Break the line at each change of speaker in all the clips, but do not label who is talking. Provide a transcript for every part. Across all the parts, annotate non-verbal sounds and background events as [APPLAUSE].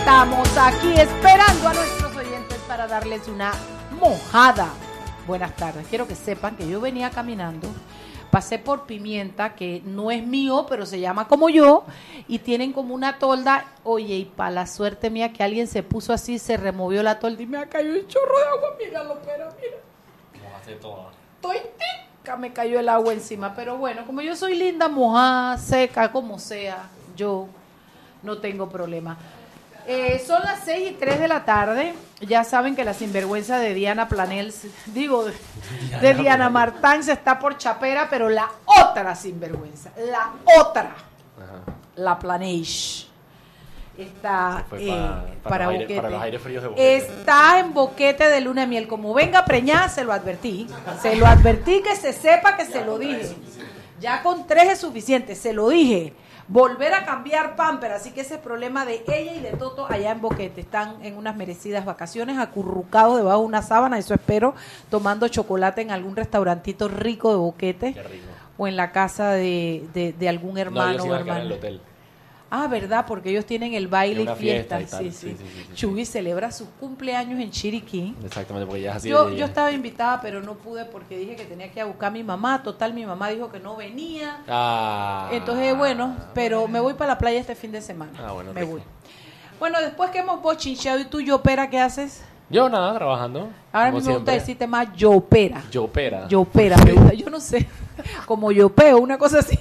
estamos aquí esperando a nuestros oyentes para darles una mojada. Buenas tardes. Quiero que sepan que yo venía caminando, pasé por Pimienta, que no es mío, pero se llama como yo, y tienen como una tolda. Oye, y para la suerte mía que alguien se puso así, se removió la tolda y me ha caído un chorro de agua. Míralo, pero mira.
Mojaste toda.
Estoy tica, me cayó el agua encima. Pero bueno, como yo soy linda, mojada, seca, como sea, yo no tengo problema. Eh, son las 6 y 3 de la tarde. Ya saben que la sinvergüenza de Diana Planel, digo, de, de Diana Martán se está por chapera, pero la otra sinvergüenza, la otra,
Ajá.
la Planeish, está eh,
pa-
para,
aire-
boquete.
para los aires fríos de boquete.
Está en boquete de luna de miel. Como venga preñada, se lo advertí. Se lo advertí que se sepa que se lo dije. Ya con tres es suficiente, se lo dije. Volver a cambiar pamper, así que ese es problema de ella y de Toto allá en Boquete. Están en unas merecidas vacaciones, acurrucados debajo de una sábana, eso espero, tomando chocolate en algún restaurantito rico de Boquete
Qué rico.
o en la casa de, de- de algún
No,
hermano
yo sí
o
en el hotel.
Ah, ¿verdad? Porque ellos tienen el baile y fiesta.
fiesta y.
Sí, sí. Chugui celebra sus cumpleaños en Chiriquí.
Exactamente, porque ya es así
Yo, yo estaba invitada, pero no pude porque dije que tenía que ir a buscar a mi mamá. Total, mi mamá dijo que no venía.
Ah.
Entonces, bueno, pero me voy para la playa este fin de semana.
Ah, bueno,
me
rico.
voy. Bueno, después que hemos bochincheado y tú, Yopera, ¿qué haces?
Yo nada, trabajando.
Ahora mí me gusta decirte más Yopera.
Yopera.
Yopera. [LAUGHS] Yo no sé, [LAUGHS] como Yopeo, una cosa así.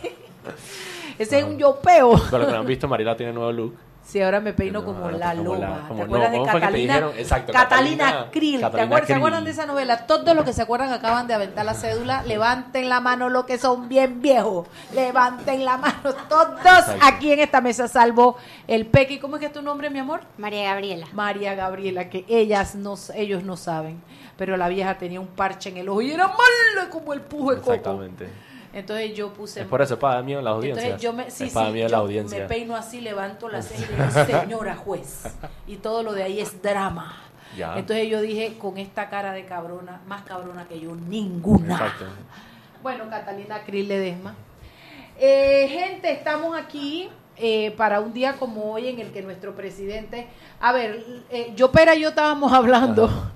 Ese es un Yopeo.
Para los que no han visto, Mariela tiene nuevo look.
Sí, ahora me peino
No,
como
ahora
la
como
¿Te
no,
acuerdas de
¿cómo fue que te
Catalina?
Exacto,
Catalina
Catalina-
Krill. ¿Te acuerdas, ¿Se acuerdan de esa novela? Todos los que se acuerdan acaban de aventar la cédula. [LAUGHS] Levanten la mano los que son bien viejos. Levanten la mano todos aquí en esta mesa, salvo el Pequi. ¿Cómo es que es tu nombre, mi amor?
María Gabriela.
María Gabriela, que ellas no, ellos no saben. Pero la vieja tenía un parche en el ojo y era malo como el pujo de coco.
Exactamente.
Entonces yo puse...
Es por eso, es para mí en la audiencia.
Entonces yo me, sí,
es para
sí,
mí en la audiencia.
me peino así, levanto la ceja y [LAUGHS] digo, señora juez. Y todo lo de ahí es drama.
Ya.
Entonces yo dije, con esta cara de cabrona, más cabrona que yo, ninguna.
Exacto.
Bueno, Catalina Krill Ledesma. Eh, gente, estamos aquí eh, para un día como hoy en el que nuestro presidente... A ver, eh, yo, Pera y yo estábamos [LAUGHS] hablando
Ajá.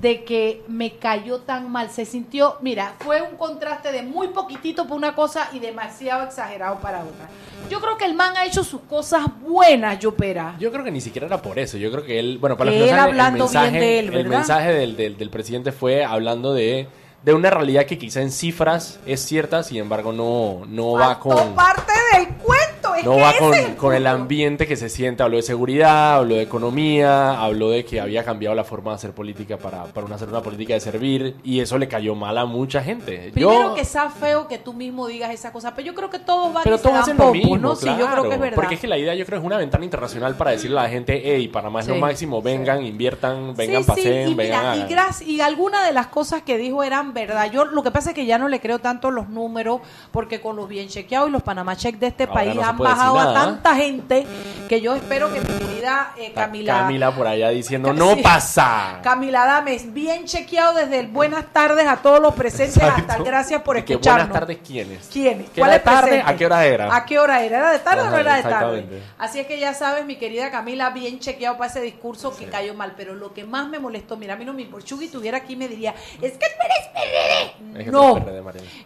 De que me cayó tan mal. Se sintió, mira, fue un contraste de muy poquitito para una cosa y demasiado exagerado para otra. Yo creo que el man ha hecho sus cosas buenas, yo, Pera.
Yo creo que ni siquiera era por eso. Yo creo que él, bueno, para los
Que
no
él
el
bien
mensaje,
de él,
el mensaje del, del, del presidente fue hablando de, de una realidad que quizá en cifras es cierta, sin embargo no, no va con...
parte del cuento. Es
No
que
va
ese
con,
es
con el ambiente que se siente. Habló de seguridad, habló de economía, habló de que había cambiado la forma de hacer política para, para una- hacer una política de servir. Y eso le cayó mal a mucha gente.
Primero
Yo-
que sea feo que tú mismo digas esa cosa, pero yo creo que todos van
pero
y
todos hacen lo mismo,
¿no? Sí, yo creo
claro.
que es verdad.
Porque es que la idea yo creo es una ventana internacional para decirle a la gente, hey, Panamá es lo máximo, vengan, inviertan, vengan,
sí, y
vengan,
mira, y, y algunas de las cosas que dijo eran verdad. Yo lo que pasa es que ya no le creo tanto los números, porque con los bien chequeados y los Panamá Check de este
Ahora
país
no
han
puede
bajado a tanta gente que yo espero que mi querida eh, Camila...
Camila por allá diciendo, no
Sí.
pasa.
Camila Dames, bien chequeado desde el buenas tardes a todos los presentes, hasta el gracias por escucharnos.
buenas tardes, ¿quiénes?
¿Quiénes?
¿Que era de tarde? ¿A qué hora era?
¿A qué hora era? ¿Era de tarde o no era de tarde? Así es que ya sabes, mi querida Camila, bien chequeado para ese discurso que cayó mal. Pero lo que más me molestó, mira, a mí no me importa. Chugui tuviera aquí me diría, es que tú eres PRD.
Es
No.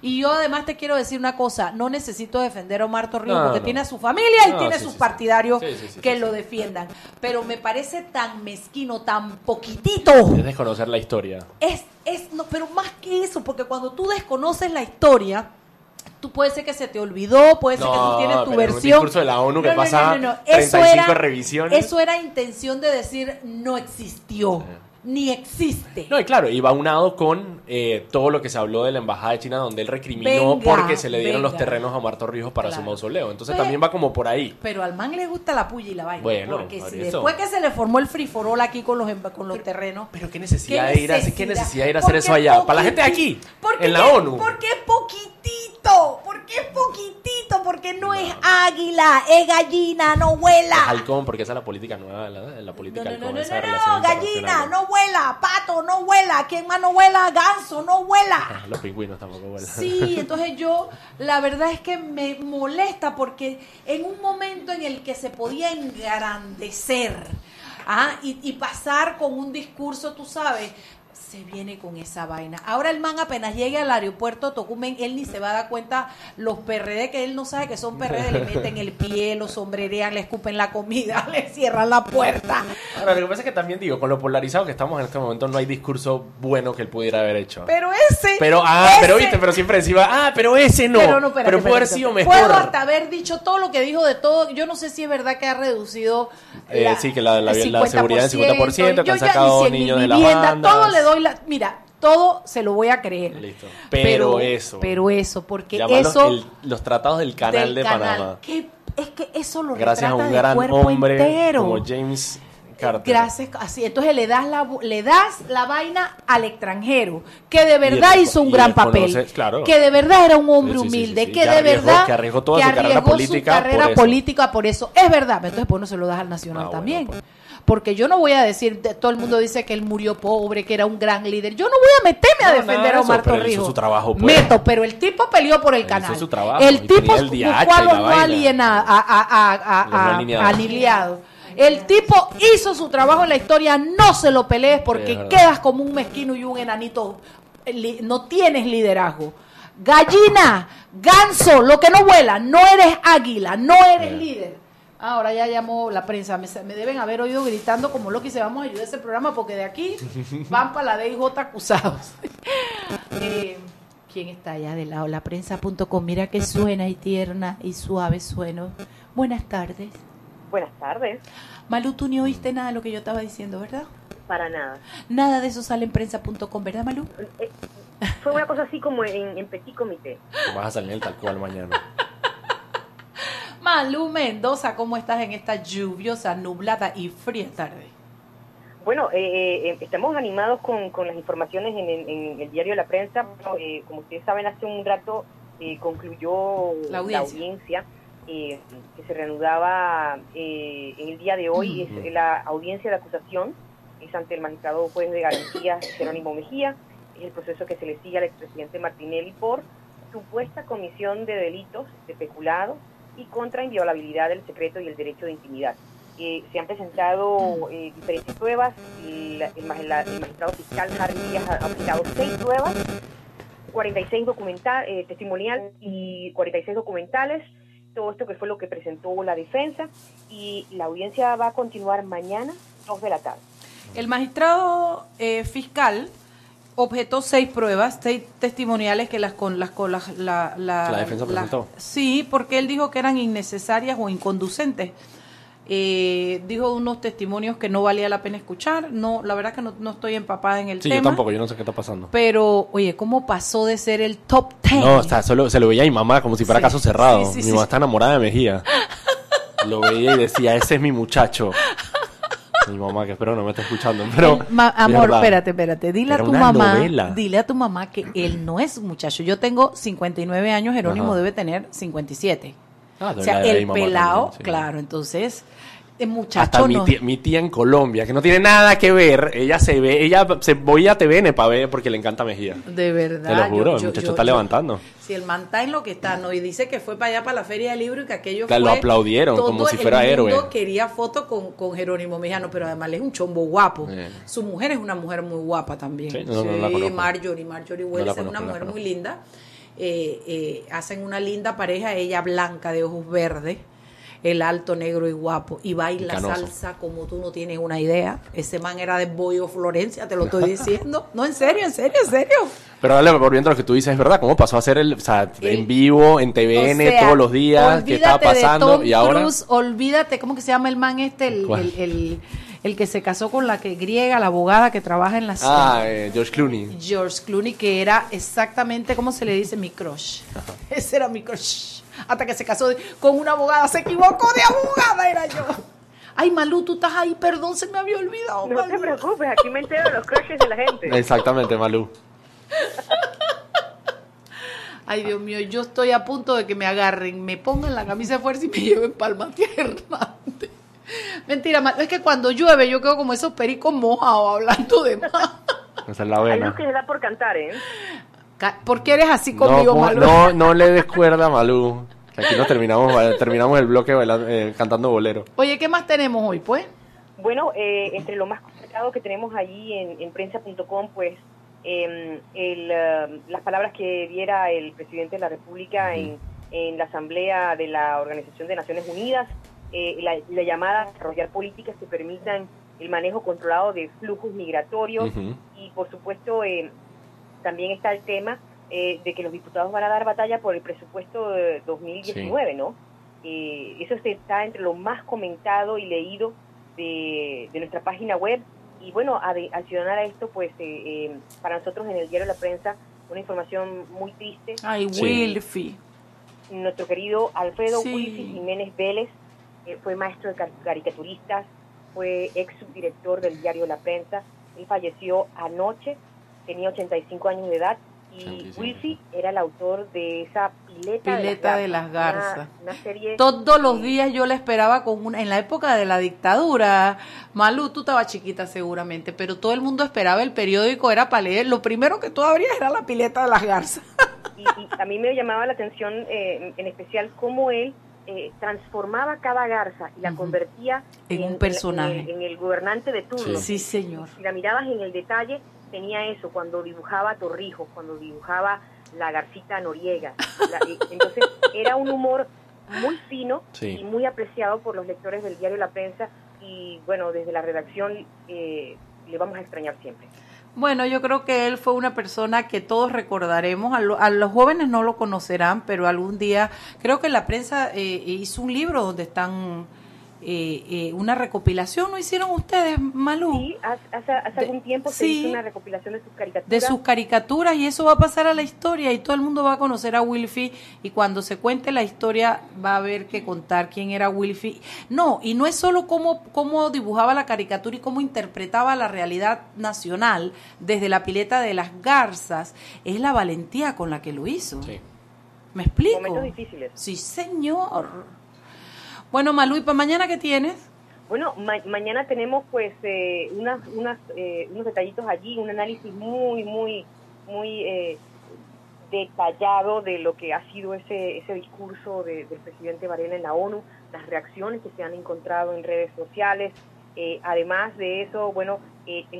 Y yo además te quiero decir una cosa, no necesito defender a Omar Torrijos
No,
porque
no.
tiene a su familia y
No,
tiene
sí,
sus
sí,
partidarios
Sí,
que lo defiendan. Pero me parece tan mezquino, tan poquitito.
Es desconocer la historia.
Es, es, no, pero más que eso, porque cuando tú desconoces la historia, tú puede ser que se te olvidó, puede ser que tú tienes tu
pero un
versión.
discurso de la ONU que
No, no,
pasa
no, no, no. Eso
35
era,
revisiones.
Eso era intención de decir no existió, ni existe.
No, y claro, iba unado con eh, todo lo que se habló de la embajada de China, donde él recriminó
Venga,
porque se le dieron los terrenos a Marto Rijos para su mausoleo. Entonces también va como por ahí.
Pero al man le gusta la puya y la vaina.
Bueno,
porque
por
si después que se le formó el friforol aquí con los, emba- con los terrenos.
Pero qué necesidad,
¿Qué
de ir a, qué necesidad de ir a hacer eso allá. Para la gente de aquí,
porque
en la
qué-
ONU.
Porque es poquitito, porque es poquitito, porque no, es águila, es gallina, no vuela.
Halcón, porque esa es la política nueva, la, la política
No, no, no,
halcón,
no,
esa
no,
relación
no, gallina, no vuela, pato, no vuela, ¿quién más no vuela? Ganso, no vuela. [LAUGHS]
Los pingüinos tampoco vuelan.
Sí, entonces yo, la verdad es que me molesta porque en un momento en el que se podía engrandecer Ah, y, y pasar con un discurso, tú sabes, se viene con esa vaina. Ahora el man apenas llegue al aeropuerto Tocumen, él ni se va a dar cuenta los PRD que él no sabe que son PRD, le meten el pie, los sombrerean, le escupen la comida, [LAUGHS] le cierran la puerta.
Ahora, lo que pasa es que también digo, con lo polarizado que estamos en este momento, no hay discurso bueno que él pudiera haber hecho.
Pero ese
Pero, ah,
ese-
pero viste, pero siempre decía, ah, pero ese no.
Pero no, espérate,
pero pudo haber sido mejor.
Puedo hasta haber dicho todo lo que dijo de todo. Yo no sé si es verdad que ha reducido.
Eh, sí, que la- la- la seguridad en 50%, que han sacado niños de
vivienda,
bandas.
Todo le doy la. Mira, todo se lo voy a creer.
Listo. Pero eso.
Pero eso, porque eso.
el- los tratados del canal
del
de
canal,
Panamá.
que- es que eso lo
Gracias a un gran hombre
entero.
como James Carter.
Gracias, así. Entonces le das la le das la vaina al extranjero, que de verdad hizo un gran papel,
claro.
que de verdad era un hombre
Sí, sí, sí,
humilde,
sí,
que
Que
de
arriesgó-
verdad
que arriesgó toda
que
su carrera política
su carrera
por eso.
política por eso. Es verdad, pero entonces pues no se lo das al nacional
Ah, bueno,
también.
pues.
Porque yo no voy a decir, de- todo el mundo dice que él murió pobre, que era un gran líder. Yo no voy a meterme a defender a
eso,
Omar
hizo
Torrijos.
su trabajo, pues.
Meto, pero el tipo peleó por el canal.
hizo su trabajo,
el tipo
el
buscó a los no alienados, a, a. El tipo hizo su trabajo en la historia, no se lo pelees
Es
porque quedas como un mezquino y un enanito. eh, No tienes liderazgo. Gallina, ganso, lo que no vuela, no eres águila, no eres líder. Ahora ya llamó la prensa, me, me deben haber oído gritando como lo que se vamos a ayudar a ese programa porque de aquí [LAUGHS] van para la DIJ acusados. [LAUGHS] Eh, ¿Quién está allá del lado? La prensa.com, mira que suena y tierna y suave sueno. Buenas tardes.
Buenas tardes.
Malu, tú ni oíste nada de lo que yo estaba diciendo, ¿verdad?
Para nada.
Nada de eso sale en prensa.com, ¿verdad, Malu?
Eh, Fue una cosa así como en, en petit comité.
Vas a salir en el tal cual mañana. [LAUGHS]
Malu Mendoza, ¿cómo estás en esta lluviosa, nublada y fría tarde?
Bueno, eh, eh, estamos animados con, con las informaciones en, el- en el diario La Prensa. Bueno, eh, como ustedes saben, hace un rato eh, concluyó
La audiencia.
eh, que se reanudaba eh, en el día de hoy. Es la audiencia de acusación es ante el magistrado juez de garantías Jerónimo Mejía. Es el proceso que se le sigue al expresidente Martinelli por supuesta comisión de delitos de peculado y contra inviolabilidad del secreto y el derecho de intimidad. Eh, se han presentado eh, diferentes pruebas. El, el el magistrado fiscal Harry Díaz ha aplicado seis pruebas, 46 documental, eh, testimoniales y 46 documentales. Todo esto que fue lo que presentó la defensa. Y la audiencia va a continuar mañana, 2 de la tarde.
El magistrado eh, fiscal objetó seis pruebas, seis testimoniales que las con las con las la, la,
La defensa
la-
presentó.
sí, porque él dijo que eran innecesarias o inconducentes. Eh, dijo unos testimonios que no valía la pena escuchar. No, la verdad que no, no estoy empapada en el
Sí,
tema.
yo tampoco, yo no sé qué está pasando.
Pero, oye, ¿cómo pasó de ser el top ten?
No, o sea, solo se lo veía a mi mamá como si fuera
Sí,
caso cerrado.
sí, sí,
mi
sí.
mamá está enamorada de Mejía. [LAUGHS] Lo veía y decía, ese es mi muchacho. Mi mamá, que espero no me esté escuchando, pero...
Ma- amor, espérate, espérate. Dile
Era
a tu mamá,
novela.
dile a tu mamá que él no es un muchacho. Yo tengo 59 años, Jerónimo
Ajá.
debe tener 57.
Ah,
o sea, el pelado,
también, sí.
claro, entonces, el
Hasta
muchacho
mi tía, mi tía en Colombia, que no tiene nada que ver, ella se ve, ella se voy a TVN para ver porque le encanta Mejía.
De verdad.
Te lo juro,
yo-
el muchacho
yo-
está
yo-
levantando.
Si el man está en lo que está, ¿no? Y dice que fue para allá, para la Feria del Libro y que aquello
Claro,
fue...
lo aplaudieron,
todo
como si
el
fuera
mundo
héroe.
quería foto con, con Jerónimo Mejano, pero además es un chombo guapo.
Eh.
Su mujer es una mujer muy guapa también.
Sí, no, no, la.
Marjorie, Marjorie Wells es una mujer muy linda. Eh, eh, hacen una linda pareja, ella blanca de ojos verdes, el alto negro y guapo, y baila
Canoso.
salsa como tú no tienes una idea. Ese man era de Boyo Florencia, te lo estoy [LAUGHS] diciendo. no, en serio, en serio, en serio.
Pero dale, volviendo a lo que tú dices, es verdad, cómo pasó a ser el, o sea,
El-
en vivo, en TVN,
O sea,
todos los días, qué estaba
de
pasando,
Tom
y ahora...
Cruise, olvídate, ¿cómo que se llama el man este? El,
¿Cuál?
el, el- el que se casó con la que griega, la abogada que trabaja en la
Ah, eh, George Clooney.
George Clooney, que era exactamente, ¿cómo se le dice? Mi crush. [LAUGHS] Ese era mi crush. Hasta que se casó con una abogada, se equivocó de abogada, era yo. Ay, Malú, tú estás ahí, perdón, se me había olvidado.
No te
Malú.
preocupes, aquí me entero de los crushes de la gente.
Exactamente, Malú.
Ay, Dios mío, yo estoy a punto de que me agarren, me pongan la camisa de fuerza y me lleven palma tierra. Mentira, Malú, es que cuando llueve yo quedo como esos pericos mojados hablando de más.
Esa es la
Hay
vena.
luz que se da por cantar, ¿eh?
¿Por qué eres así
No,
conmigo,
pon-
Malú?
no, no le des [LAUGHS] cuerda Malú. Aquí nos terminamos, terminamos el bloque bailando- eh, cantando bolero.
Oye, ¿qué más tenemos hoy, pues?
Bueno, eh, entre lo más complicado que tenemos allí en, prensa.com, pues em, eh, las palabras que diera el presidente de la República en, la Asamblea de la Organización de Naciones Unidas, eh, la, llamada a desarrollar políticas que permitan el manejo controlado de flujos migratorios y, por supuesto, también está el tema de que los diputados van a dar batalla por el presupuesto de 2019, ¿no? eso está entre lo más comentado y leído de, nuestra página web. Y bueno, adicional a esto, pues eh, eh, para nosotros en el diario La Prensa, una información muy triste.
Ay, Wilfi.
Nuestro querido Alfredo Wilfi Jiménez Vélez eh, fue maestro de caricaturistas, fue ex subdirector del diario La Prensa. Él falleció anoche, tenía 85 años de edad y Wilfi era el autor de esa pileta,
de las garzas. Todos los días yo la esperaba con una, en la época de la dictadura, Malú, tú estabas chiquita seguramente, pero todo el mundo esperaba el periódico, era para leer, lo primero que tú abrías era la pileta de las garzas. [LAUGHS]
Y, a mí me llamaba la atención eh, en especial cómo él eh, transformaba cada garza y la convertía
en, un personaje.
En, el gobernante de turno.
Sí, señor.
Si la mirabas en el detalle, tenía eso, cuando dibujaba Torrijos, cuando dibujaba la Garcita Noriega. [LAUGHS] entonces era un humor muy fino y muy apreciado por los lectores del diario La Prensa y bueno, desde la redacción eh, le vamos a extrañar siempre.
Bueno, yo creo que él fue una persona que todos recordaremos. A, los jóvenes no lo conocerán, pero algún día creo que la prensa eh, hizo un libro donde están eh, eh, una recopilación, ¿no hicieron ustedes, Malú?
Sí, hace, algún tiempo se hizo una recopilación de sus caricaturas.
De sus caricaturas y eso va a pasar a la historia y todo el mundo va a conocer a Wilfie y cuando se cuente la historia va a haber que contar quién era Wilfie. No, y no es solo cómo, cómo dibujaba la caricatura y cómo interpretaba la realidad nacional desde la pileta de las garzas, es la valentía con la que lo hizo. Sí. ¿Me explico?
Momentos difíciles.
Sí, señor. Bueno, Malú, ¿y para mañana qué tienes?
Bueno, mañana tenemos pues eh, unas, unas, eh, unos detallitos allí, un análisis muy, muy, muy eh, detallado de lo que ha sido ese, ese discurso del presidente Varela en la ONU, las reacciones que se han encontrado en redes sociales. además de eso, bueno,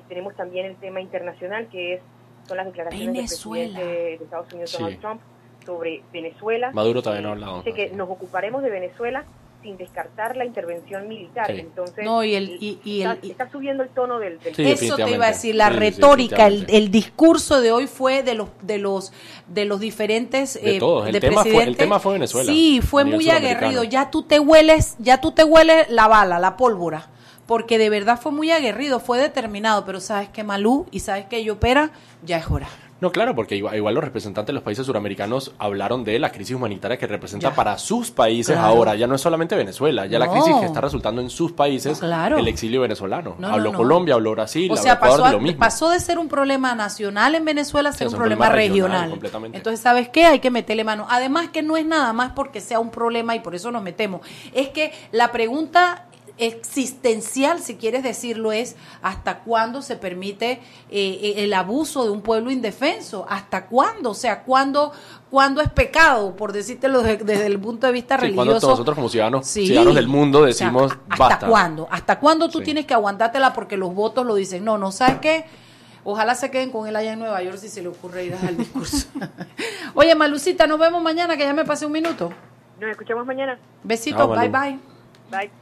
tenemos también el tema internacional que es son las declaraciones del presidente de Estados Unidos, Donald Trump, sobre Venezuela.
Maduro también ha hablado.
Dice que nos ocuparemos de Venezuela sin descartar la intervención militar. Entonces,
no, y el, y,
está, subiendo el tono del...
Eso te iba a decir, la retórica, el, el, discurso de hoy fue de los de los de los diferentes
de eh, todos. El, tema fue, el tema fue Venezuela.
Sí, fue muy aguerrido. Ya tú te hueles, ya tú te hueles la bala, la pólvora. Porque de verdad fue muy aguerrido, fue determinado, pero sabes que Malú y sabes que Yopera, ya es hora.
No, claro, porque igual, los representantes de los países suramericanos hablaron de la crisis humanitaria que representa para sus países ahora. Ya no es solamente Venezuela, ya la crisis que está resultando en sus países el exilio venezolano. habló Colombia, habló Brasil,
o sea, pasó, de lo mismo. pasó de ser un problema nacional en Venezuela a ser un, problema, regional. Entonces, ¿sabes qué? Hay que meterle mano. Además que no es nada más porque sea un problema y por eso nos metemos. Es que la pregunta existencial, si quieres decirlo, es hasta cuándo se permite eh, el abuso de un pueblo indefenso, hasta cuándo, o sea, cuándo, cuándo es pecado, por decírtelo desde, el punto de vista religioso. Cuando
nosotros como ciudadanos, ciudadanos del mundo decimos,
¿hasta cuándo? ¿Hasta cuándo tú tienes que aguantártela porque los votos lo dicen? No, no sabes qué. Ojalá se queden con él allá en Nueva York si se le ocurre ir al discurso. [LAUGHS] Oye, Malucita, nos vemos mañana, que ya me pasé un minuto.
Nos escuchamos mañana.
Besitos, bye bye.
Bye.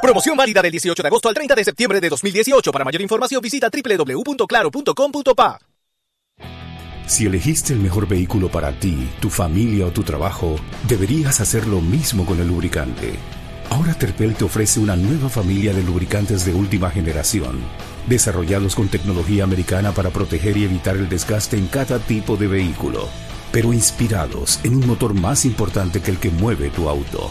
Promoción válida del 18 de agosto al 30 de septiembre de 2018. Para mayor información visita www.claro.com.pa.
Si elegiste el mejor vehículo para ti, tu familia o tu trabajo, deberías hacer lo mismo con el lubricante. Ahora Terpel te ofrece una nueva familia de lubricantes de última generación, desarrollados con tecnología americana para proteger y evitar el desgaste en cada tipo de vehículo, pero inspirados en un motor más importante que el que mueve tu auto.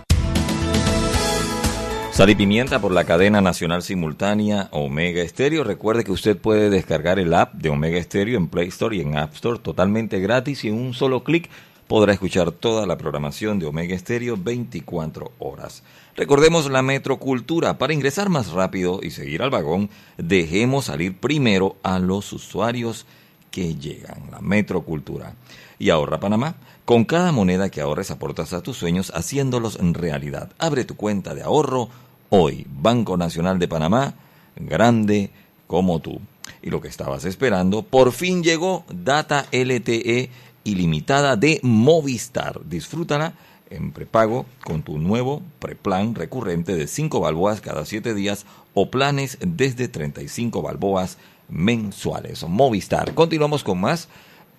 Sal y Pimienta por la cadena nacional simultánea Omega Stereo. Recuerde que usted puede descargar el app de Omega Stereo en Play Store y en App Store totalmente gratis y en un solo clic podrá escuchar toda la programación de Omega Stereo 24 horas. Recordemos la metrocultura. Para ingresar más rápido y seguir al vagón, dejemos salir primero a los usuarios que llegan. La metrocultura. Y ahorra Panamá. Con cada moneda que ahorres aportas a tus sueños haciéndolos en realidad. Abre tu cuenta de ahorro hoy. Banco Nacional de Panamá, grande como tú. Y lo que estabas esperando, por fin llegó Data LTE ilimitada de Movistar. Disfrútala en prepago con tu nuevo preplan recurrente de 5 balboas cada 7 días o planes desde 35 balboas mensuales. Movistar. Continuamos con más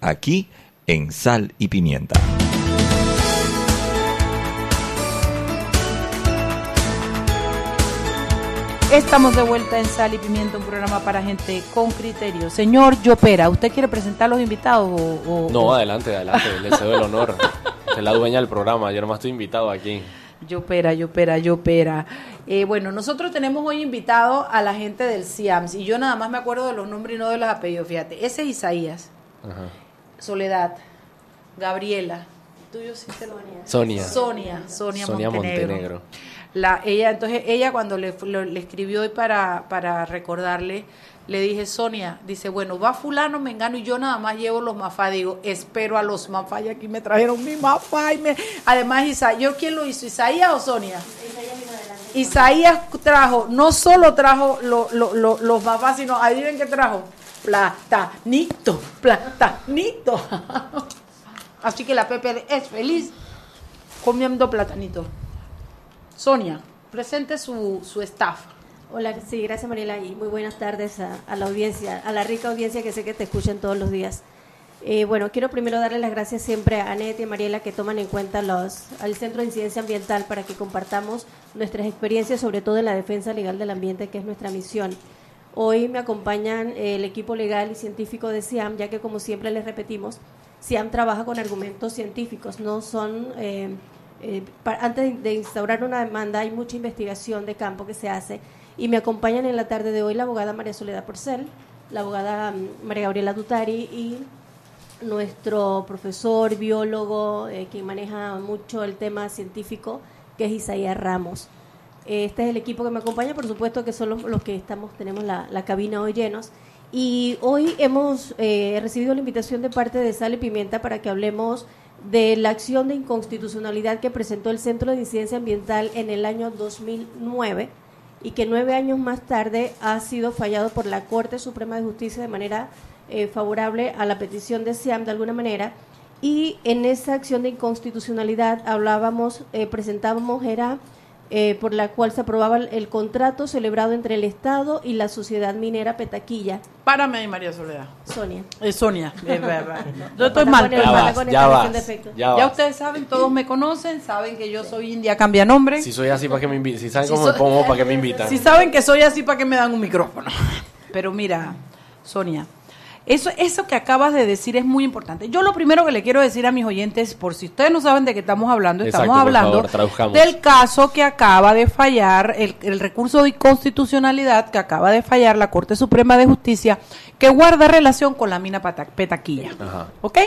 aquí en Sal y Pimienta.
Estamos de vuelta en Sal y Pimienta, un programa para gente con criterio. Señor Yopera, ¿usted quiere presentar a los invitados o,
No, adelante, adelante, le cedo el honor. [LAUGHS] Es la dueña del programa, yo nomás estoy invitado aquí.
Yopera, Yopera, Yopera. Eh, bueno, nosotros tenemos hoy invitado a la gente del CIAMS y yo nada más me acuerdo de los nombres y no de los apellidos, fíjate. Ese es Isaías, Soledad, Gabriela, tuyo sí te lo
Sonia.
Sonia, Sonia, Sonia Montenegro. La, ella, entonces ella cuando le, le escribió hoy para, para recordarle, le dije, Sonia, dice, bueno, va fulano, me engano y yo nada más llevo los mafá. Digo, espero a los mafá y aquí me trajeron mi mafá. Y me... Además, Isaías, ¿yo quién lo hizo? ¿Isaías o Sonia? Isaías trajo, no solo trajo lo, lo, los mafá, sino, adivinen qué trajo. Platanito, platanito. [LAUGHS] Así que la Pepe es feliz comiendo platanito. Sonia, presente su, su staff.
Hola, sí, gracias Mariela y muy buenas tardes a, la audiencia, a la rica audiencia que sé que te escuchan todos los días. Eh, bueno, quiero primero darle las gracias siempre a Anet y a Mariela que toman en cuenta los, al Centro de Incidencia Ambiental para que compartamos nuestras experiencias, sobre todo en la defensa legal del ambiente, que es nuestra misión. Hoy me acompañan el equipo legal y científico de SIAM, ya que como siempre les repetimos, SIAM trabaja con argumentos científicos, no son... Eh, eh, antes de instaurar una demanda hay mucha investigación de campo que se hace y me acompañan en la tarde de hoy la abogada María Soledad Porcel, la abogada mm, María Gabriela Dutari y nuestro profesor, biólogo, eh, quien maneja mucho el tema científico, que es Isaías Ramos. Este es el equipo que me acompaña, por supuesto que son los, que estamos, tenemos la, cabina hoy llenos. Y hoy hemos eh, recibido la invitación de parte de Sal y Pimienta para que hablemos de la acción de inconstitucionalidad que presentó el Centro de Incidencia Ambiental en el año 2009 y que nueve años más tarde ha sido fallado por la Corte Suprema de Justicia de manera eh, favorable a la petición de SIAM de alguna manera. Y en esa acción de inconstitucionalidad hablábamos, eh, presentábamos, era eh, por la cual se aprobaba el contrato celebrado entre el Estado y la sociedad minera Petaquilla.
Párame ahí, María Soledad.
Sonia.
Es Sonia. [LAUGHS] yo estoy mal.
Ya,
ya, ustedes saben, todos me conocen, saben que yo soy india, cambia nombre.
Si soy así, ¿para que me invitan? Si saben cómo me pongo, ¿para que me invitan?
Si saben que soy así, ¿para que me dan un micrófono? [LAUGHS] Pero mira, Sonia, eso, eso que acabas de decir es muy importante. Yo lo primero que le quiero decir a mis oyentes, por si ustedes no saben de qué estamos hablando, estamos hablando del caso que acaba de fallar, el, el, recurso de inconstitucionalidad que acaba de fallar la Corte Suprema de Justicia, que guarda relación con la mina Petaquilla. ¿Ok?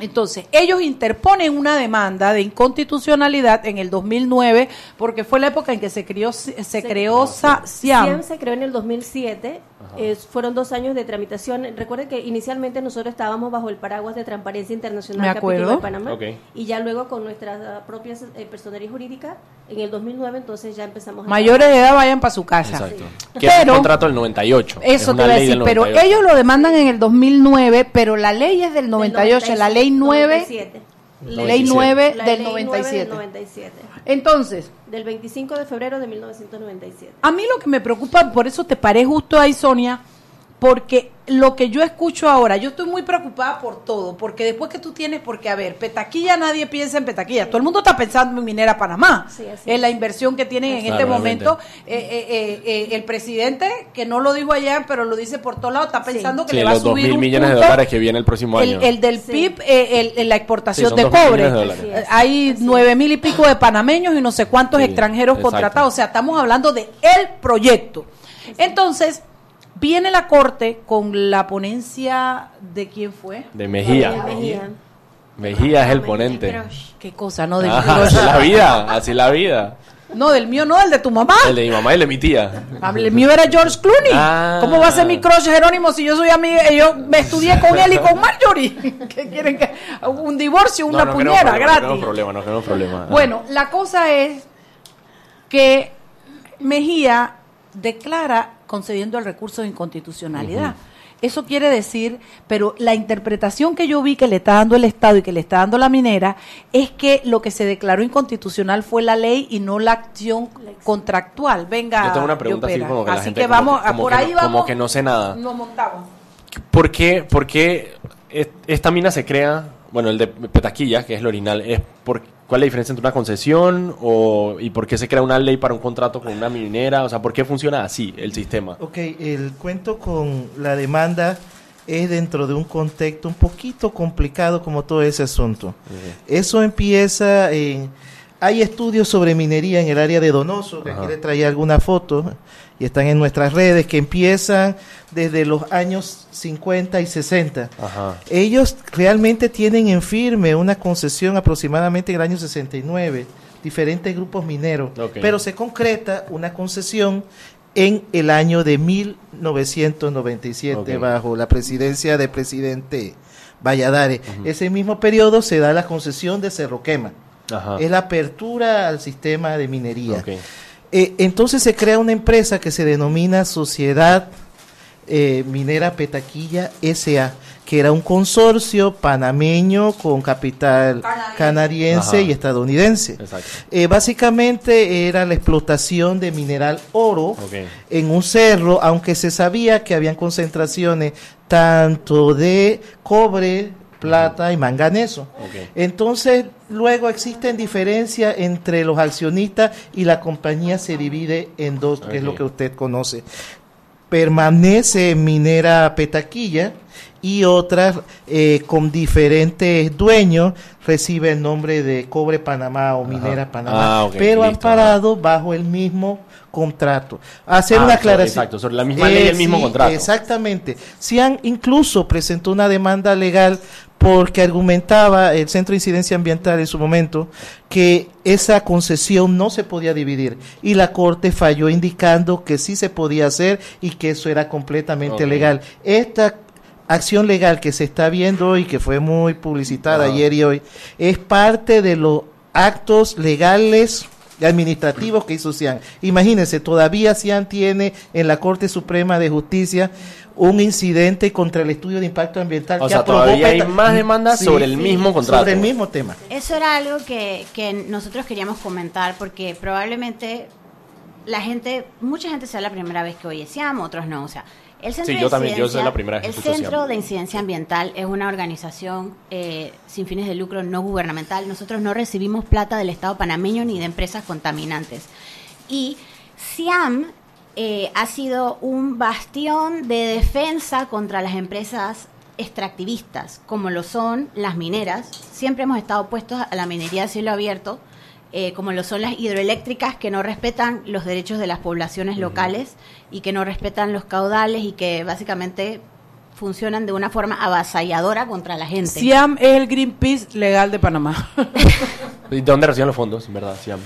Entonces, ellos interponen una demanda de inconstitucionalidad en el 2009 porque fue la época en que se creó se, creó SIAM.
se creó en el 2007. Fueron dos años de tramitación. Recuerden que inicialmente nosotros estábamos bajo el paraguas de Transparencia Internacional
de
Panamá y ya luego con nuestra propia eh, personería jurídica en el 2009 entonces ya empezamos.
Mayores de edad vayan para su casa.
Exacto. Que es un contrato del 98.
Eso te iba a decir, pero ellos lo demandan en el 2009, pero la ley es del 98, la ley 9 Ley 9 del 97. Entonces.
Del 25 de febrero de 1997.
A mí lo que me preocupa, por eso te paré justo ahí, Sonia, porque lo que yo escucho ahora, yo estoy muy preocupada por todo, porque después que tú tienes, porque a ver, Petaquilla nadie piensa en Petaquilla, todo el mundo está pensando en Minera Panamá, en la inversión que tienen en este momento. Eh, eh, eh, el presidente, que no lo dijo ayer, pero lo dice por todos lados, está pensando que le va a subir
mil millones de dólares que viene el próximo año.
El, del PIB, el, la exportación de cobre. Hay nueve mil y pico de panameños y no sé cuántos extranjeros contratados, o sea, estamos hablando de el proyecto. Entonces, Viene la corte con la ponencia de quién fue?
De Mejía. Mejía. es el ponente.
Qué cosa, ¿no? Del
así la vida, así la vida.
No, del mío no, el de tu mamá.
El de mi mamá y el de mi tía.
El mío era George Clooney. Ah. ¿Cómo va a ser mi crush Jerónimo si yo soy amiga? Yo me estudié con él y con Marjorie. [LAUGHS] ¿Qué quieren que un divorcio, una no, puñera gratis?
No problema, no tenemos problema.
Bueno, la cosa es que Mejía declara concediendo el recurso de inconstitucionalidad. Eso quiere decir, pero la interpretación que yo vi que le está dando el Estado y que le está dando la minera es que lo que se declaró inconstitucional fue la ley y no la acción contractual. Venga,
yo tengo una pregunta así como que
la gente vamos, por ahí vamos,
como que no sé nada.
Nos montamos.
¿Por qué, por qué esta mina se crea? Bueno, el de Petaquilla, que es el original, es porque ¿Cuál es la diferencia entre una concesión o, y por qué se crea una ley para un contrato con una minera? O sea, ¿por qué funciona así el sistema?
Ok, el cuento con la demanda es dentro de un contexto un poquito complicado como todo ese asunto. Eso empieza en... Hay estudios sobre minería en el área de Donoso, que quiere traer alguna foto, y están en nuestras redes, que empiezan desde los años 50 y 60. Ellos realmente tienen en firme una concesión aproximadamente en el año 69, diferentes grupos mineros, pero se concreta una concesión en el año de 1997 bajo la presidencia del presidente Valladares. Ese mismo periodo se da la concesión de Cerro Quema. Es la apertura al sistema de minería. Eh, entonces se crea una empresa que se denomina Sociedad eh, Minera Petaquilla SA, que era un consorcio panameño con capital canadiense, y estadounidense. Eh, básicamente era la explotación de mineral oro en un cerro, aunque se sabía que habían concentraciones tanto de cobre, plata y manganeso. Entonces, luego existen diferencias entre los accionistas y la compañía se divide en dos, que es lo que usted conoce. Permanece minera Petaquilla y otras eh, con diferentes dueños recibe el nombre de Cobre Panamá o Minera Panamá, ah, pero han parado bajo el mismo contrato. Hacer ah, una aclaración.
Exacto, sobre la misma ley y el mismo eh, contrato.
Exactamente. Se han incluso presentó una demanda legal porque argumentaba el Centro de Incidencia Ambiental en su momento que esa concesión no se podía dividir y la Corte falló indicando que sí se podía hacer y que eso era completamente legal. Esta acción legal que se está viendo hoy, que fue muy publicitada ayer y hoy, es parte de los actos legales administrativos que hizo Cian. Imagínense, todavía Cian tiene en la Corte Suprema de Justicia un incidente contra el estudio de impacto ambiental.
O sea, todavía hay más demandas sobre el mismo contrato.
Sobre el mismo tema.
Eso era algo que, que nosotros queríamos comentar porque probablemente la gente, mucha gente sea la primera vez que oye Ciam, otros no. O sea, el Centro,
sí, yo también, yo soy la primera
el Centro de Incidencia Ambiental es una organización eh, sin fines de lucro no gubernamental. Nosotros no recibimos plata del Estado panameño ni de empresas contaminantes. Y CIAM eh, ha sido un bastión de defensa contra las empresas extractivistas, como lo son las mineras. Siempre hemos estado opuestos a la minería de cielo abierto eh, como lo son las hidroeléctricas, que no respetan los derechos de las poblaciones locales y que no respetan los caudales y que básicamente funcionan de una forma avasalladora contra la gente.
Siam es el Greenpeace legal de Panamá. [LAUGHS]
¿Y dónde reciben los fondos, en verdad, Siam?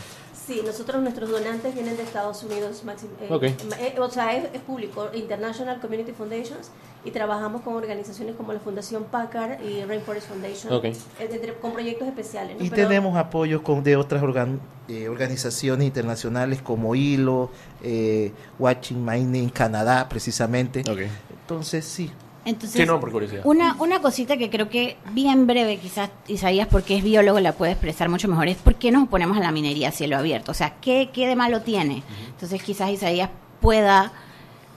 Sí, nosotros nuestros donantes vienen de Estados Unidos, eh, eh, o sea, es, público, International Community Foundations, y trabajamos con organizaciones como la Fundación Packard y Rainforest Foundation, eh, con proyectos especiales.
Y tenemos apoyo con, de otras organizaciones internacionales como ILO, Watching Mining Canadá, precisamente. Entonces, sí,
entonces, Una, una cosita que creo que bien breve, quizás Isaías, porque es biólogo, la puede expresar mucho mejor, es por qué nos oponemos a la minería a cielo abierto. O sea, ¿qué, qué de malo tiene? Entonces, quizás Isaías pueda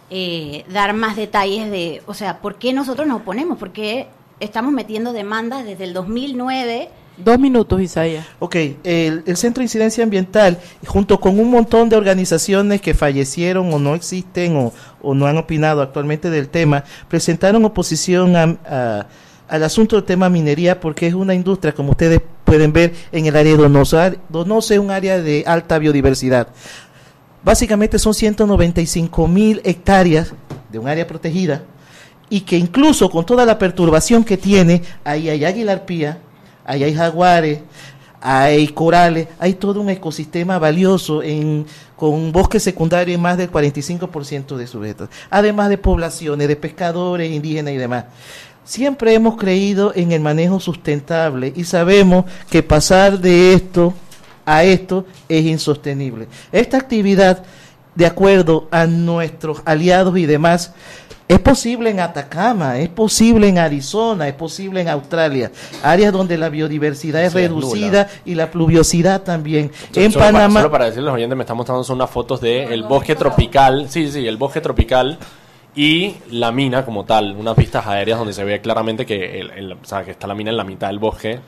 eh, dar más detalles de, o sea, ¿por qué nosotros nos oponemos? Porque estamos metiendo demandas desde el 2009
Dos minutos, Isaías.
Ok, el, Centro de Incidencia Ambiental, junto con un montón de organizaciones que fallecieron o no existen o, no han opinado actualmente del tema, presentaron oposición al asunto del tema minería porque es una industria, como ustedes pueden ver, en el área de Donoso. Donoso es un área de alta biodiversidad. Básicamente son 195 mil hectáreas de un área protegida y que incluso con toda la perturbación que tiene, ahí hay águila arpía, hay jaguares, hay corales, hay todo un ecosistema valioso con un bosque secundario en más del 45% de sujetos, además de poblaciones, de pescadores, indígenas y demás. Siempre hemos creído en el manejo sustentable y sabemos que pasar de esto a esto es insostenible. Esta actividad, de acuerdo a nuestros aliados y demás, es posible en Atacama, es posible en Arizona, es posible en Australia, áreas donde la biodiversidad es reducida y la pluviosidad también. en Panamá.
Para, solo para decirles, oyentes, me están mostrando unas fotos del el bosque tropical, sí, sí, el bosque tropical y la mina como tal, unas vistas aéreas donde se ve claramente que, el, o sea, que está la mina en la mitad del bosque.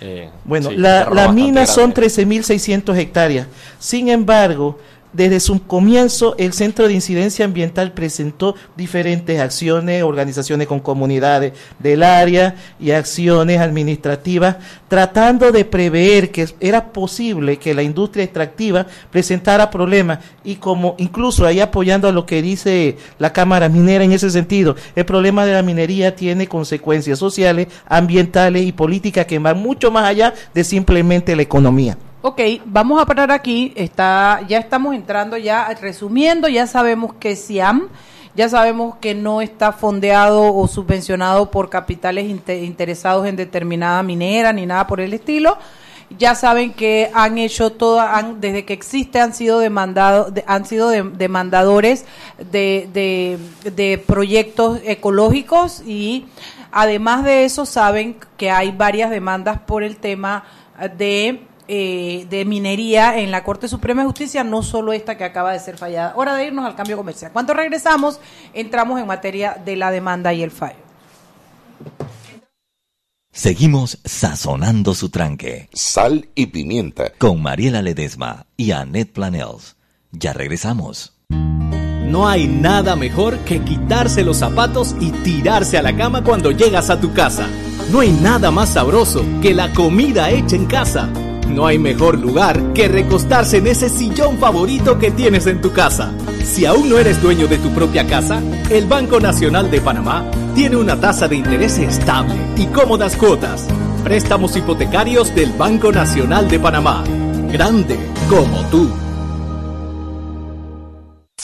Eh, bueno, la, la mina son 13.600 hectáreas. Sin embargo, desde su comienzo, el Centro de Incidencia Ambiental presentó diferentes acciones, organizaciones con comunidades del área y acciones administrativas, tratando de prever que era posible que la industria extractiva presentara problemas y como incluso ahí apoyando a lo que dice la Cámara Minera en ese sentido, el problema de la minería tiene consecuencias sociales, ambientales y políticas que van mucho más allá de simplemente la economía.
Ok, vamos a parar aquí. Está, ya estamos entrando ya, resumiendo, ya sabemos que SIAM, ya sabemos que no está fondeado o subvencionado por capitales interesados en determinada minera ni nada por el estilo. Ya saben que han hecho toda, han, desde que existe han sido demandados, han sido demandadores de, de, de proyectos ecológicos y además de eso saben que hay varias demandas por el tema de eh, de minería en la Corte Suprema de Justicia, no solo esta que acaba de ser fallada. Hora de irnos al cambio comercial. Cuando regresamos, entramos en materia de la demanda y el fallo.
Seguimos sazonando su tranque.
Sal y pimienta.
Con Mariela Ledesma y Annette Planels. Ya regresamos.
No hay nada mejor que quitarse los zapatos y tirarse a la cama cuando llegas a tu casa. No hay nada más sabroso que la comida hecha en casa. No hay mejor lugar que recostarse en ese sillón favorito que tienes en tu casa. Si aún no eres dueño de tu propia casa, el Banco Nacional de Panamá tiene una tasa de interés estable y cómodas cuotas. Préstamos hipotecarios del Banco Nacional de Panamá. Grande como tú.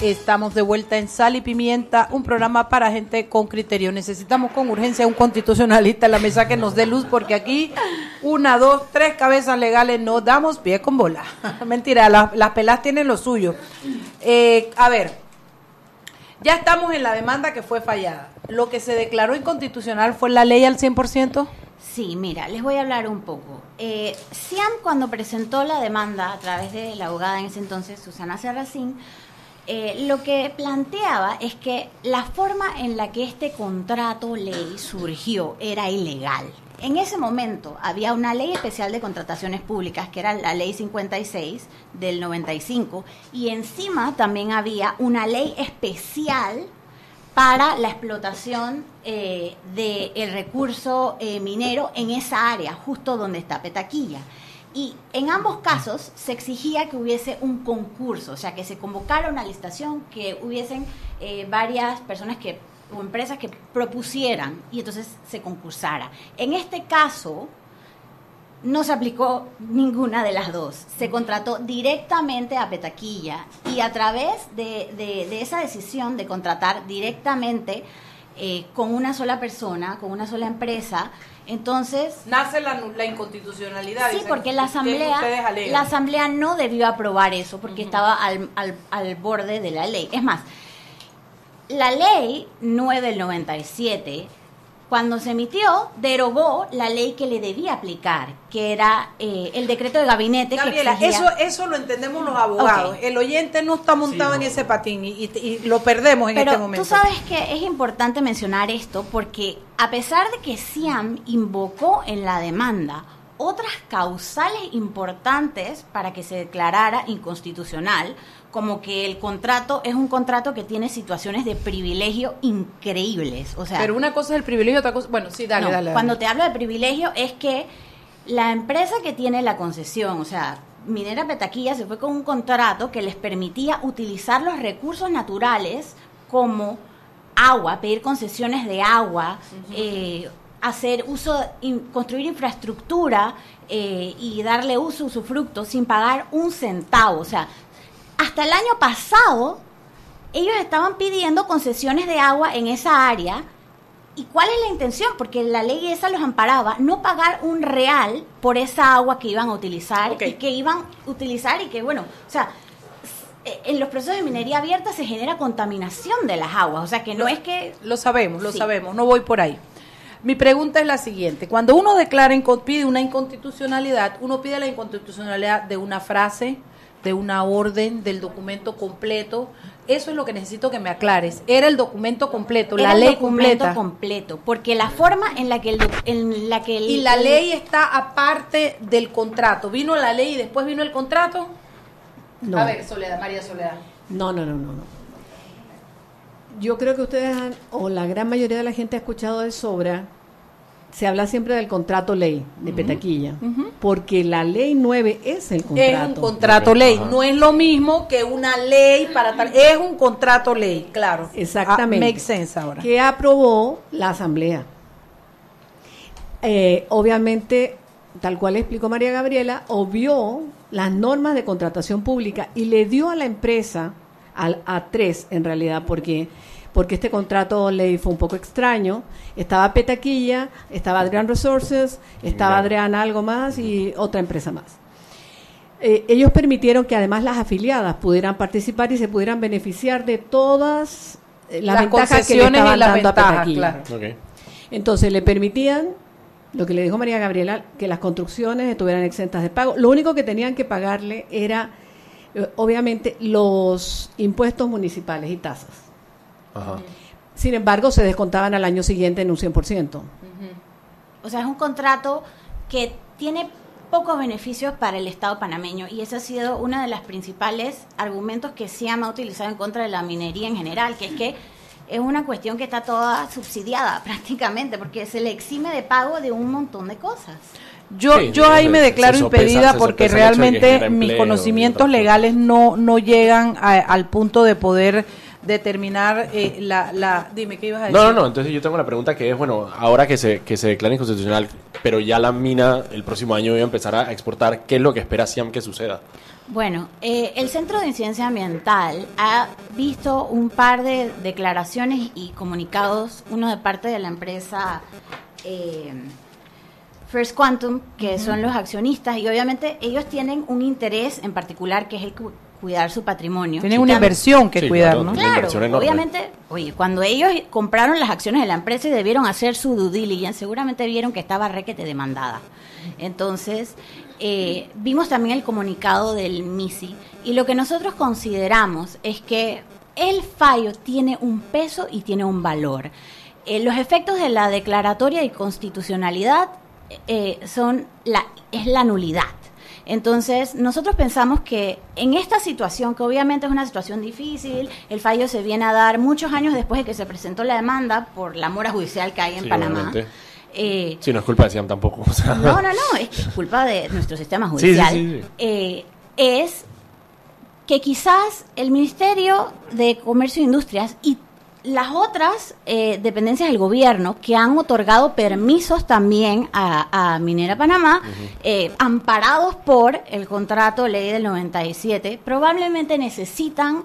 Estamos de vuelta en Sal y Pimienta, un programa para gente con criterio. Necesitamos con urgencia un constitucionalista en la mesa que nos dé luz, porque aquí una, dos, tres cabezas legales no damos pie con bola. [LAUGHS] Mentira, las pelas tienen lo suyo. Eh, a ver, ya estamos en la demanda que fue fallada. ¿Lo que se declaró inconstitucional fue la ley al 100%?
Sí, mira, les voy a hablar un poco. Eh, Siam, cuando presentó la demanda a través de la abogada en ese entonces, Susana Serracín, eh, lo que planteaba es que la forma en la que este contrato ley surgió era ilegal. En ese momento había una ley especial de contrataciones públicas, que era la ley 56 del 95, y encima también había una ley especial para la explotación eh, del recurso eh, minero en esa área, justo donde está Petaquilla. Y en ambos casos se exigía que hubiese un concurso, o sea, que se convocara una licitación, que hubiesen eh, varias personas que o empresas que propusieran y entonces se concursara. En este caso, no se aplicó ninguna de las dos. Se contrató directamente a Petaquilla y a través de, de esa decisión de contratar directamente eh, con una sola persona, con una sola empresa. Entonces...
Nace la, la inconstitucionalidad.
Sí, porque la asamblea, la asamblea no debió aprobar eso porque estaba al, al, al borde de la ley. Es más, la ley 9 del 97 cuando se emitió, derogó la ley que le debía aplicar, que era eh, el decreto de gabinete.
Gabriela, eso, eso lo entendemos los abogados. El oyente no está montado en ese patín y, lo perdemos en este momento.
Tú sabes que es importante mencionar esto porque a pesar de que Siam invocó en la demanda otras causales importantes para que se declarara inconstitucional, como que el contrato es un contrato que tiene situaciones de privilegio increíbles. O sea,
Pero una cosa es el privilegio, otra cosa. Bueno, sí, dale, dale,
Cuando te hablo de privilegio es que la empresa que tiene la concesión, o sea, Minera Petaquilla se fue con un contrato que les permitía utilizar los recursos naturales como agua, pedir concesiones de agua, eh, hacer uso, construir infraestructura eh, y darle uso, usufructo sin pagar un centavo. O sea, hasta el año pasado, ellos estaban pidiendo concesiones de agua en esa área. ¿Y cuál es la intención? Porque la ley esa los amparaba, no pagar un real por esa agua que iban a utilizar y que iban a utilizar y que, bueno, o sea, en los procesos de minería abierta se genera contaminación de las aguas, o sea que no es que...
Lo sabemos, lo sabemos, no voy por ahí. Mi pregunta es la siguiente, cuando uno declara, pide una inconstitucionalidad, uno pide la inconstitucionalidad de una frase, de una orden, del documento completo. Eso es lo que necesito que me aclares. Era el documento completo, la ley completa.
completo, porque la forma en la que el, en la que
y la ley está aparte del contrato. Vino la ley y después vino el contrato. A ver, Soledad, María Soledad.
No, no, no, no, no. Yo creo que ustedes han, o la gran mayoría de la gente ha escuchado de sobra se habla siempre del contrato ley de Petaquilla, porque la ley 9 es el contrato.
Es un contrato ley, no es lo mismo que una ley para tal, es un contrato ley, claro.
Exactamente.
Ah, make sense ahora.
Que aprobó la Asamblea. Eh, obviamente, tal cual explicó María Gabriela, obvió las normas de contratación pública y le dio a la empresa, a, a tres en realidad, porque porque este contrato ley fue un poco extraño. Estaba Petaquilla, estaba Adrián Resources, estaba Adrián algo más y otra empresa más. Eh, ellos permitieron que además las afiliadas pudieran participar y se pudieran beneficiar de todas eh, las, ventajas que le estaban dando a Petaquilla. Entonces le permitían lo que le dijo María Gabriela, que las construcciones estuvieran exentas de pago. Lo único que tenían que pagarle era, eh, obviamente, los impuestos municipales y tasas. Sin embargo, se descontaban al año siguiente en un 100%.
O sea, es un contrato que tiene pocos beneficios para el Estado panameño y ese ha sido uno de los principales argumentos que SIAM ha utilizado en contra de la minería en general, que es que es una cuestión que está toda subsidiada [LAUGHS] prácticamente porque se le exime de pago de un montón de cosas.
Yo, yo ahí me declaro impedida porque realmente mis conocimientos legales no, no llegan al punto de poder determinar eh, la, la... Dime, ¿qué ibas a decir?
No, no, no, entonces yo tengo la pregunta que es, bueno, ahora que se, que se declara inconstitucional, pero ya la mina el próximo año va a empezar a exportar, ¿qué es lo que espera SIAM que suceda?
Bueno, eh, el Centro de Incidencia Ambiental ha visto un par de declaraciones y comunicados, uno de parte de la empresa eh, First Quantum, que son los accionistas, y obviamente ellos tienen un interés en particular, que es el cuidar su patrimonio.
Tienen una inversión que cuidar, ¿no?
Claro, obviamente, oye, cuando ellos compraron las acciones de la empresa y debieron hacer su due diligence, seguramente vieron que estaba requete demandada. Entonces, eh, vimos también el comunicado del MISI y lo que nosotros consideramos es que el fallo tiene un peso y tiene un valor. Eh, los efectos de la declaratoria de constitucionalidad eh, son la, es la nulidad. Entonces, nosotros pensamos que en esta situación, que obviamente es una situación difícil, el fallo se viene a dar muchos años después de que se presentó la demanda por la mora judicial que hay en Panamá.
Eh, sí, no es culpa de Siam tampoco. [LAUGHS]
No, no, no, es culpa de nuestro sistema judicial. Eh, es que quizás el Ministerio de Comercio e Industrias y las otras eh, dependencias del gobierno que han otorgado permisos también a, Minera Panamá, eh, amparados por el contrato ley del 97, probablemente necesitan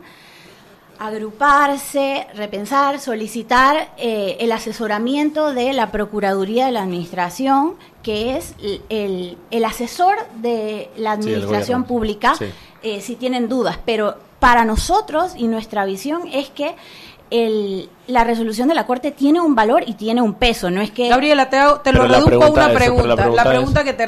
agruparse, repensar, solicitar eh, el asesoramiento de la Procuraduría de la Administración, que es el, el asesor de la Administración Pública, si tienen dudas. Pero para nosotros y nuestra visión es que el, la resolución de la Corte tiene un valor y tiene un peso, no es que...
Gabriela, te, te lo reduzco a una pregunta. La pregunta, que te,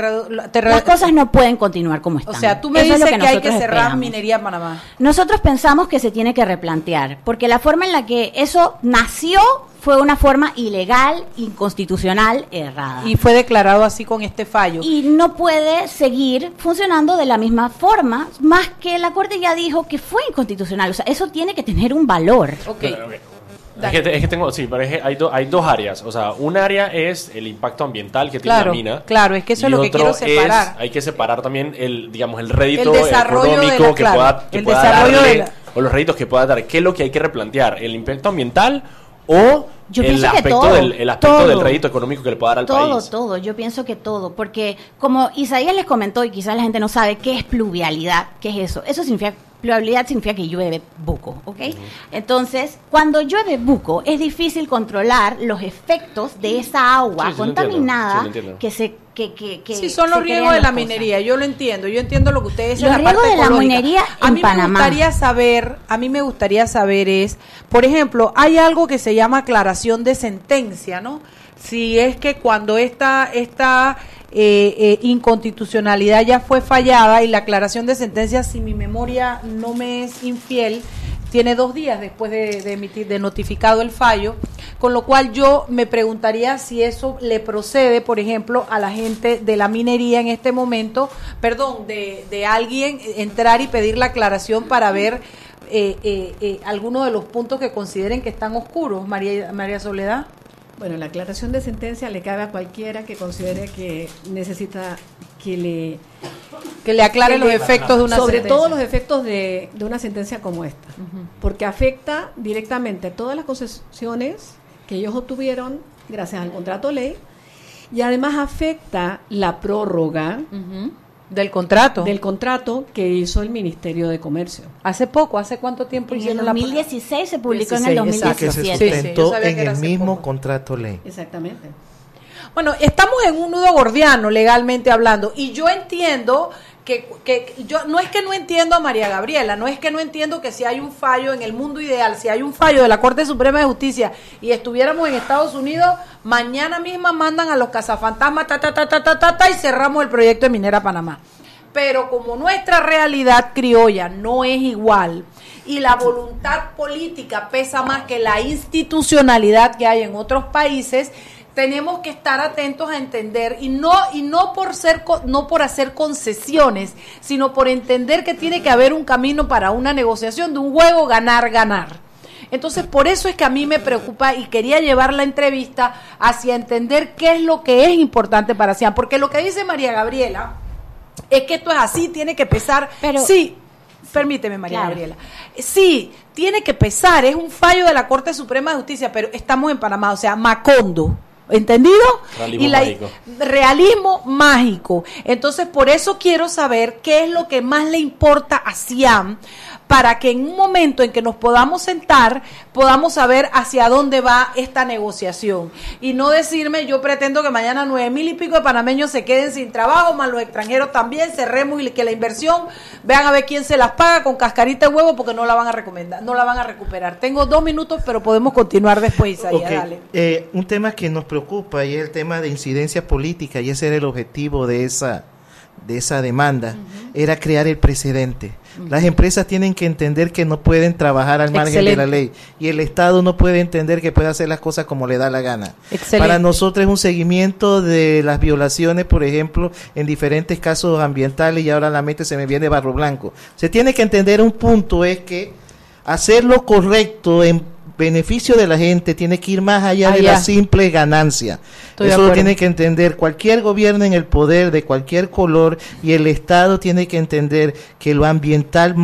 te
Las cosas no pueden continuar como están.
O sea, tú me dices que, hay que cerrar minería en Panamá.
Nosotros pensamos que se tiene que replantear, porque la forma en la que eso nació fue una forma ilegal, inconstitucional, errada.
Y fue declarado así con este fallo.
Y no puede seguir funcionando de la misma forma, más que la Corte ya dijo que fue inconstitucional. O sea, eso tiene que tener un valor.
Ok.
Es que, tengo, sí, pero hay, hay dos áreas. O sea, un área es el impacto ambiental que tiene la mina.
Claro, es que eso es lo que quiero separar.
hay que separar también el, digamos, el rédito económico que pueda, que darle, o los réditos que pueda dar. ¿Qué es lo que hay que replantear? ¿El impacto ambiental o el aspecto, del, el aspecto del rédito económico que le puede dar al
país.
Todo,
todo, yo pienso que todo, porque como Isaías les comentó y quizás la gente no sabe qué es pluvialidad, qué es eso. Eso significa pluvialidad significa que llueve buco, ¿ok? Entonces, cuando llueve buco, es difícil controlar los efectos de esa agua contaminada que se que, que, que
sí, son los riesgos de la minería, yo lo entiendo, yo entiendo lo que ustedes
dicen. Los riesgos de la minería en
a mí me gustaría saber, a mí me gustaría saber es, por ejemplo, hay algo que se llama aclaración de sentencia, ¿no? Si es que cuando esta, esta eh, eh, inconstitucionalidad ya fue fallada y la aclaración de sentencia, si mi memoria no me es infiel, tiene dos días después de, emitir, de notificado el fallo, con lo cual yo me preguntaría si eso le procede, por ejemplo, a la gente de la minería en este momento, perdón, de, de alguien entrar y pedir la aclaración para ver eh, eh, eh, algunos de los puntos que consideren que están oscuros, María, María Soledad.
Bueno, la aclaración de sentencia le cabe a cualquiera que considere que necesita que le
que le aclare los efectos de una
sobre todo los efectos de, una sentencia como esta, porque afecta directamente todas las concesiones que ellos obtuvieron gracias al contrato ley y además afecta la prórroga
del contrato.
Del contrato que hizo el Ministerio de Comercio.
Hace poco, ¿hace cuánto tiempo
hicieron En el 2016 se publicó en el 2017.
Que se sustentó en el mismo contrato ley.
Exactamente.
Bueno, estamos en un nudo gordiano legalmente hablando y yo entiendo que, que, yo no es que no entiendo a María Gabriela, no es que no entiendo que si hay un fallo en el mundo ideal, si hay un fallo de la Corte Suprema de Justicia y estuviéramos en Estados Unidos, mañana misma mandan a los cazafantasmas ta, ta, ta, ta, ta, ta, y cerramos el proyecto de Minera Panamá. Pero como nuestra realidad criolla no es igual y la voluntad política pesa más que la institucionalidad que hay en otros países, tenemos que estar atentos a entender y no y no por ser no por hacer concesiones, sino por entender que tiene que haber un camino para una negociación de un juego ganar ganar. Entonces, por eso es que a mí me preocupa y quería llevar la entrevista hacia entender qué es lo que es importante para Cian, porque lo que dice María Gabriela es que esto es así, tiene que pesar. Pero, sí, permíteme, María Gabriela. Sí, tiene que pesar, es un fallo de la Corte Suprema de Justicia, pero estamos en Panamá, o sea, Macondo. ¿Entendido?
Realismo mágico.
Realismo mágico. Entonces, por eso quiero saber qué es lo que más le importa a Siam para que en un momento en que nos podamos sentar, podamos saber hacia dónde va esta negociación. Y no decirme, yo pretendo que mañana nueve mil y pico de panameños se queden sin trabajo, más los extranjeros también, cerremos y que la inversión, vean a ver quién se las paga con cascarita de huevo porque no la van a recomendar, no la van a recuperar. Tengo dos minutos, pero podemos continuar después, Isaías, dale.
Eh, un tema que nos preocupa y es el tema de incidencia política y ese era el objetivo de esa de esa demanda era crear el precedente. Las empresas tienen que entender que no pueden trabajar al margen de la ley y el Estado no puede entender que puede hacer las cosas como le da la gana. Para nosotros es un seguimiento de las violaciones, por ejemplo, en diferentes casos ambientales y ahora la mente se me viene barro blanco. Se tiene que entender un punto es que hacer lo correcto en beneficio de la gente tiene que ir más allá, de la simple ganancia. Eso lo tiene que entender cualquier gobierno en el poder de cualquier color y el Estado tiene que entender que lo ambiental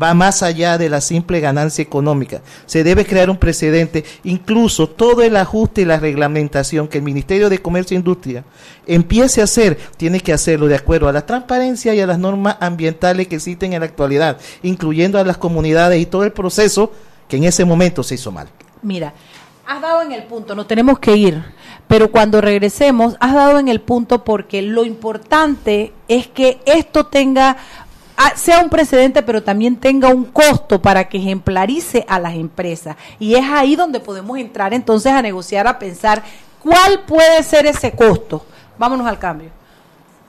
va más allá de la simple ganancia económica. Se debe crear un precedente, incluso todo el ajuste y la reglamentación que el Ministerio de Comercio e Industria empiece a hacer, tiene que hacerlo de acuerdo a la transparencia y a las normas ambientales que existen en la actualidad, incluyendo a las comunidades y todo el proceso que en ese momento se hizo mal.
Mira, has dado en el punto, no tenemos que ir, pero cuando regresemos, has dado en el punto porque lo importante es que esto tenga ah, sea un precedente, pero también tenga un costo para que ejemplarice a las empresas. Y es ahí donde podemos entrar entonces a negociar, a pensar cuál puede ser ese costo. Vámonos al cambio.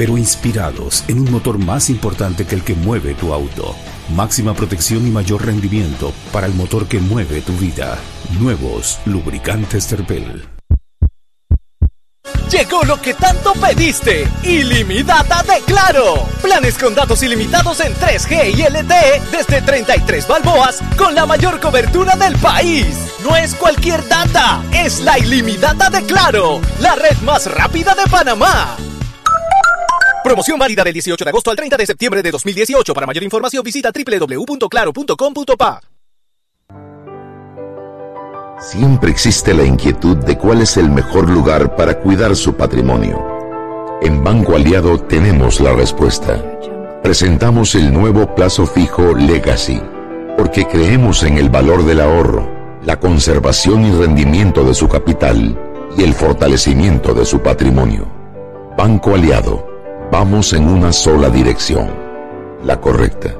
pero inspirados en un motor más importante que el que mueve tu auto. Máxima protección y mayor rendimiento para el motor que mueve tu vida. Nuevos lubricantes Terpel.
Llegó lo que tanto pediste. Ilimitada de Claro. Planes con datos ilimitados en 3G y LTE desde 33 balboas con la mayor cobertura del país. No es cualquier data, es la ilimitada de Claro, la red más rápida de Panamá. Promoción válida del 18 de agosto al 30 de septiembre de 2018. Para mayor información visita www.claro.com.pa.
Siempre existe la inquietud de cuál es el mejor lugar para cuidar su patrimonio. En Banco Aliado tenemos la respuesta. Presentamos el nuevo plazo fijo Legacy, porque creemos en el valor del ahorro, la conservación y rendimiento de su capital y el fortalecimiento de su patrimonio. Banco Aliado, vamos en una sola dirección, la correcta.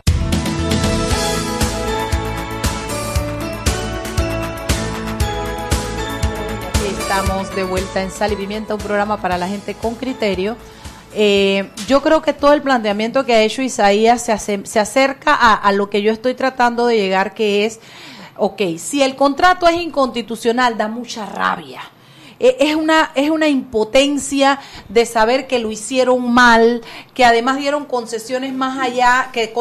De vuelta en Sal y Pimienta, un programa para la gente con criterio. Eh, yo creo que todo el planteamiento que ha hecho Isaías se, se acerca a, a, lo que yo estoy tratando de llegar, que es, ok, si el contrato es inconstitucional, da mucha rabia es una, es una impotencia de saber que lo hicieron mal, que además dieron concesiones más allá, que,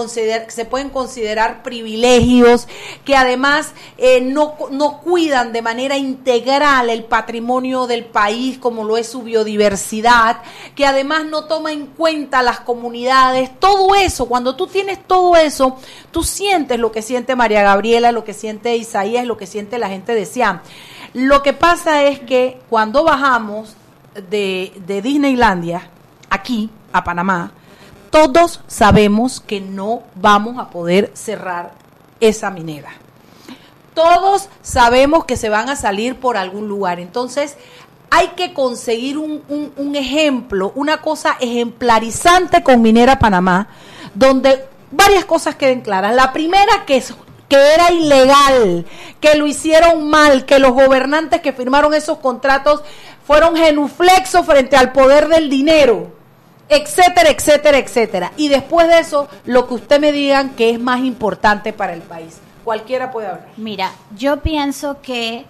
se pueden considerar privilegios, que además eh, no, no cuidan de manera integral el patrimonio del país como lo es su biodiversidad, que además no toma en cuenta las comunidades, todo eso, cuando tú tienes todo eso, tú sientes lo que siente María Gabriela, lo que siente Isaías, lo que siente la gente de Siam. Lo que pasa es que cuando bajamos de, Disneylandia, aquí, a Panamá, todos sabemos que no vamos a poder cerrar esa minera. Todos sabemos que se van a salir por algún lugar. Entonces, hay que conseguir un, un, ejemplo, una cosa ejemplarizante con Minera Panamá, donde varias cosas queden claras. La primera, que es que era ilegal, que lo hicieron mal, que los gobernantes que firmaron esos contratos fueron genuflexos frente al poder del dinero, etcétera, etcétera, etcétera. Y después de eso, lo que usted me digan que es más importante para el país. Cualquiera puede hablar.
Mira, yo pienso que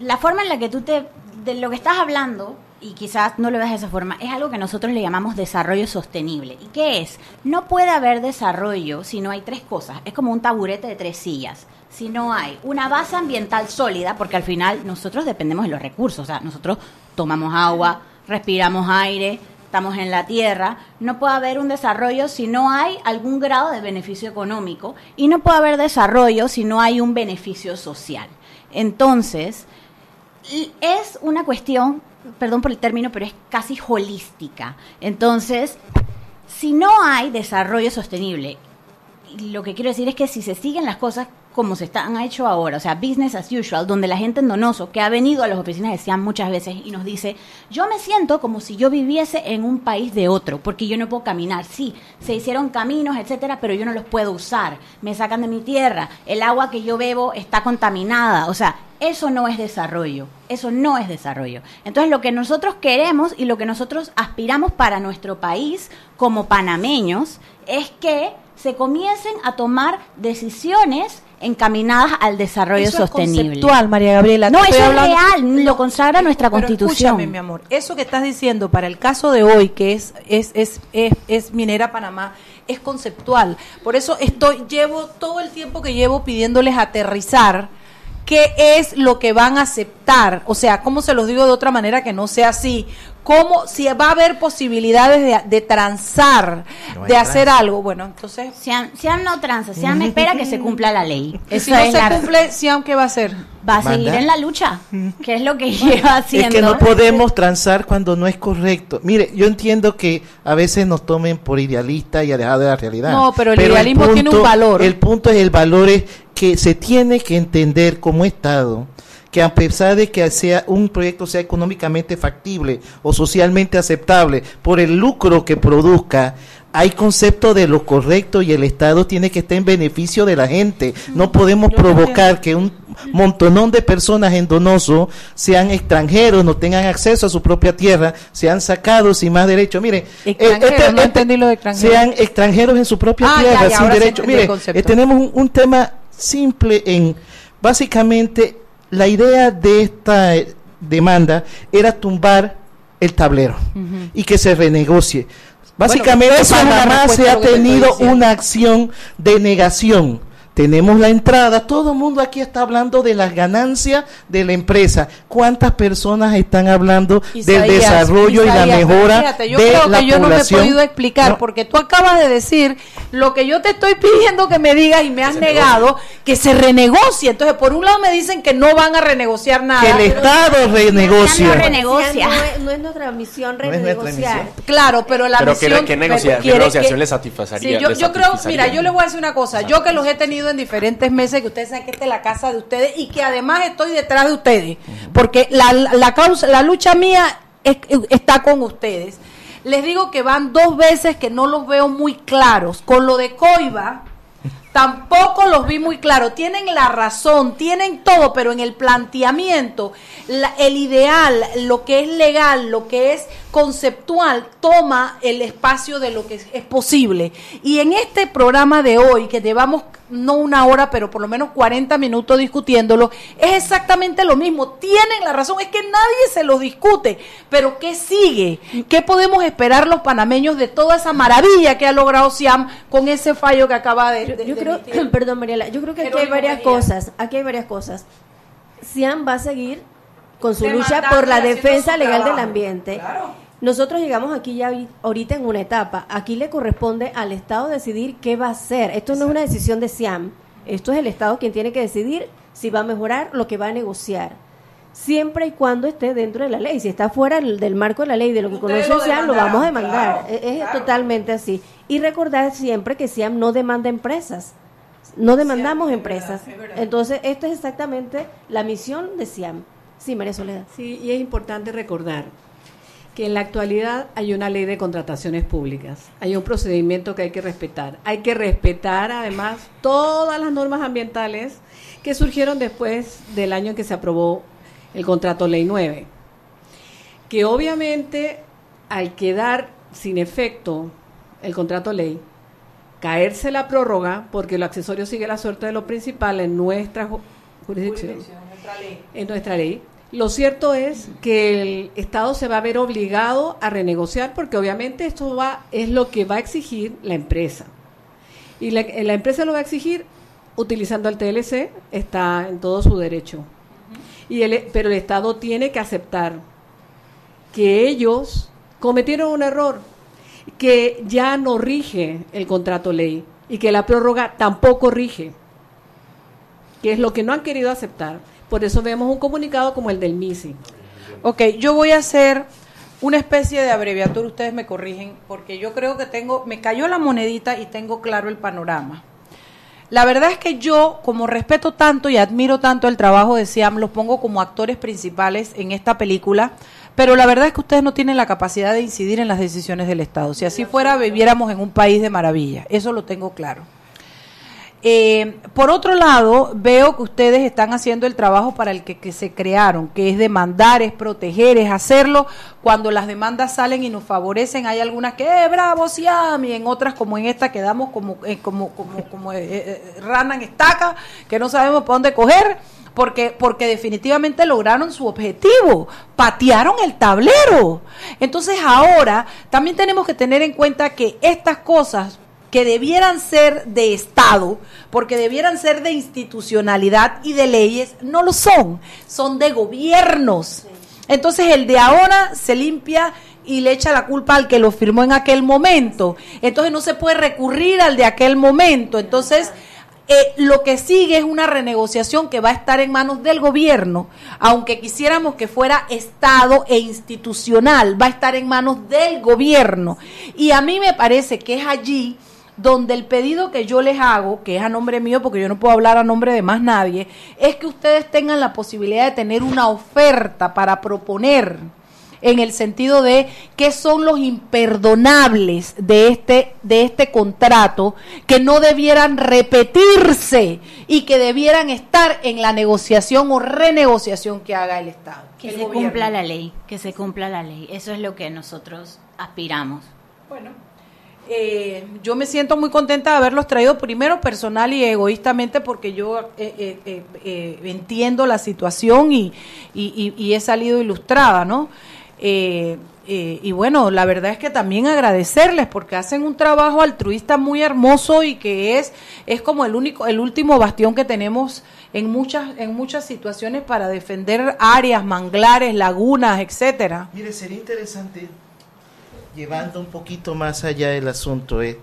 la forma en la que tú te, de lo que estás hablando, y quizás no lo veas de esa forma, es algo que nosotros le llamamos desarrollo sostenible. ¿Y qué es? No puede haber desarrollo si no hay tres cosas. Es como un taburete de tres sillas. Si no hay una base ambiental sólida, porque al final nosotros dependemos de los recursos, o sea, nosotros tomamos agua, respiramos aire, estamos en la tierra, no puede haber un desarrollo si no hay algún grado de beneficio económico y no puede haber desarrollo si no hay un beneficio social. Entonces, es una cuestión perdón por el término, pero es casi holística. Entonces, si no hay desarrollo sostenible, lo que quiero decir es que si se siguen las cosas como se están hecho ahora, o sea, business as usual, donde la gente en Donoso, que ha venido a las oficinas de SIAM muchas veces y nos dice, yo me siento como si yo viviese en un país de otro, porque yo no puedo caminar. Sí, se hicieron caminos, etcétera, pero yo no los puedo usar. Me sacan de mi tierra, el agua que yo bebo está contaminada, o sea, eso no es desarrollo, eso no es desarrollo. Entonces lo que nosotros queremos y lo que nosotros aspiramos para nuestro país como panameños es que se comiencen a tomar decisiones encaminadas al desarrollo
eso
sostenible.
Es conceptual, María Gabriela.
No, eso es real, lo consagra nuestra constitución.
Escúchame, mi amor, eso que estás diciendo para el caso de hoy, que es, es, es, es, es Minera Panamá, es conceptual. Por eso estoy, llevo todo el tiempo que llevo pidiéndoles aterrizar qué es lo que van a aceptar. O sea, ¿cómo se los digo de otra manera que no sea así? ¿Cómo, si va a haber posibilidades de, transar, de hacer algo? Bueno, entonces...
Siam, no transa, Siam espera que se cumpla la ley. [LAUGHS]
si no se cumple, Siam, ¿qué va a hacer?
Va a seguir en la lucha, que es lo que lleva haciendo.
Es que no podemos transar cuando no es correcto. Mire, yo entiendo que a veces nos tomen por idealistas y alejados de la realidad.
No, pero el idealismo tiene un valor.
El punto es el valor es que se tiene que entender como Estado que a pesar de que sea un proyecto sea económicamente factible o socialmente aceptable por el lucro que produzca, hay concepto de lo correcto y el Estado tiene que estar en beneficio de la gente. No podemos provocar que un montonón de personas en Donoso sean extranjeros, no tengan acceso a su propia tierra, sean sacados sin más derecho. Mire,
eh, este, no entendí lo de extranjeros.
sean extranjeros en su propia ah, tierra sin derecho. Mire, eh, tenemos un, tema simple en, básicamente, la idea de esta eh, demanda era tumbar el tablero y que se renegocie. Básicamente, Panamá se ha tenido una acción de negación tenemos la entrada, todo el mundo aquí está hablando de las ganancias de la empresa. ¿Cuántas personas están hablando del desarrollo y la mejora
yo creo que yo no me he podido explicar porque tú acabas de decir lo que yo te estoy pidiendo que me digas y me has negado que se renegocie. Entonces, por un lado me dicen que no van a renegociar nada.
Que el Estado renegocie. No,
renegocia. No, es, nuestra misión renegociar.
claro, pero la misión
¿qué, negociación le satisfacería?
yo, yo creo, mira, yo le voy a decir una cosa, yo que los he tenido en diferentes meses, que ustedes saben que esta es la casa de ustedes y que además estoy detrás de ustedes, porque la, la, causa, la lucha mía está con ustedes. Les digo que van dos veces que no los veo muy claros. Con lo de Coiba, tampoco los vi muy claros. Tienen la razón, tienen todo, pero en el planteamiento, el ideal, lo que es legal, lo que es conceptual toma el espacio de lo que es, posible. Y en este programa de hoy, que llevamos no una hora, pero por lo menos 40 minutos discutiéndolo, es exactamente lo mismo. Tienen la razón, es que nadie se lo discute. Pero ¿qué sigue? ¿Qué podemos esperar los panameños de toda esa maravilla que ha logrado Siam con ese fallo que acaba de...
yo, creo, [COUGHS] perdón Mariela, yo creo que aquí hay varias cosas. Aquí hay varias cosas. Siam va a seguir con su lucha por la defensa legal del ambiente. Nosotros llegamos aquí ya ahorita en una etapa. Aquí le corresponde al Estado decidir qué va a hacer. Esto no es una decisión de SIAM. Esto es el Estado quien tiene que decidir si va a mejorar lo que va a negociar. Siempre y cuando esté dentro de la ley. Si está fuera del marco de la ley, de lo que conoce SIAM, lo vamos a demandar. es, totalmente así. Y recordar siempre que SIAM no demanda empresas. No demandamos empresas. Entonces, esto es exactamente la misión de SIAM. Sí, María Soledad.
Sí, y es importante recordar que en la actualidad hay una ley de contrataciones públicas, hay un procedimiento que hay que respetar. Hay que respetar además todas las normas ambientales que surgieron después del año en que se aprobó el contrato ley 9, que obviamente al quedar sin efecto el contrato ley, caerse la prórroga, porque lo accesorio sigue la suerte de lo principal en nuestra jurisdicción, en nuestra ley, lo cierto es que el Estado se va a ver obligado a renegociar porque obviamente esto va es lo que va a exigir la empresa. Y la, empresa lo va a exigir utilizando el TLC, está en todo su derecho. Y el, pero el Estado tiene que aceptar que ellos cometieron un error, que ya no rige el contrato ley y que la prórroga tampoco rige, que es lo que no han querido aceptar. Por eso vemos un comunicado como el del MISI.
Ok, yo voy a hacer una especie de abreviatura, ustedes me corrigen, porque yo creo que tengo, me cayó la monedita y tengo claro el panorama. La verdad es que yo, como respeto tanto y admiro tanto el trabajo de Siam, los pongo como actores principales en esta película, pero la verdad es que ustedes no tienen la capacidad de incidir en las decisiones del Estado. Si así fuera, viviéramos en un país de maravilla. Eso lo tengo claro. Eh, por otro lado, veo que ustedes están haciendo el trabajo para el que, se crearon, que es demandar, es proteger, es hacerlo. Cuando las demandas salen y nos favorecen, hay algunas que, eh, bravo, Siam, y en otras, como en esta, quedamos como, eh, como, como, como eh, rana en estaca, que no sabemos por dónde coger. Porque, porque definitivamente lograron su objetivo, patearon el tablero. Entonces ahora también tenemos que tener en cuenta que estas cosas que debieran ser de Estado, porque debieran ser de institucionalidad y de leyes, no lo son, son de gobiernos. Entonces el de ahora se limpia y le echa la culpa al que lo firmó en aquel momento. Entonces no se puede recurrir al de aquel momento. Entonces eh, lo que sigue es una renegociación que va a estar en manos del gobierno, aunque quisiéramos que fuera Estado e institucional, va a estar en manos del gobierno. Y a mí me parece que es allí donde el pedido que yo les hago, que es a nombre mío, porque yo no puedo hablar a nombre de más nadie, es que ustedes tengan la posibilidad de tener una oferta para proponer en el sentido de qué son los imperdonables de este, de este contrato que no debieran repetirse y que debieran estar en la negociación o renegociación que haga el Estado.
Que se cumpla la ley, que se cumpla la ley. Eso es lo que nosotros aspiramos.
Bueno, eh, yo me siento muy contenta de haberlos traído primero personal y egoístamente porque yo eh, eh, entiendo la situación y, he salido ilustrada, ¿no? y bueno, la verdad es que también agradecerles porque hacen un trabajo altruista muy hermoso y que es, es como el único, el último bastión que tenemos en muchas, en muchas situaciones para defender áreas, manglares, lagunas, etcétera.
Mire, sería interesante llevando un poquito más allá del asunto, eh,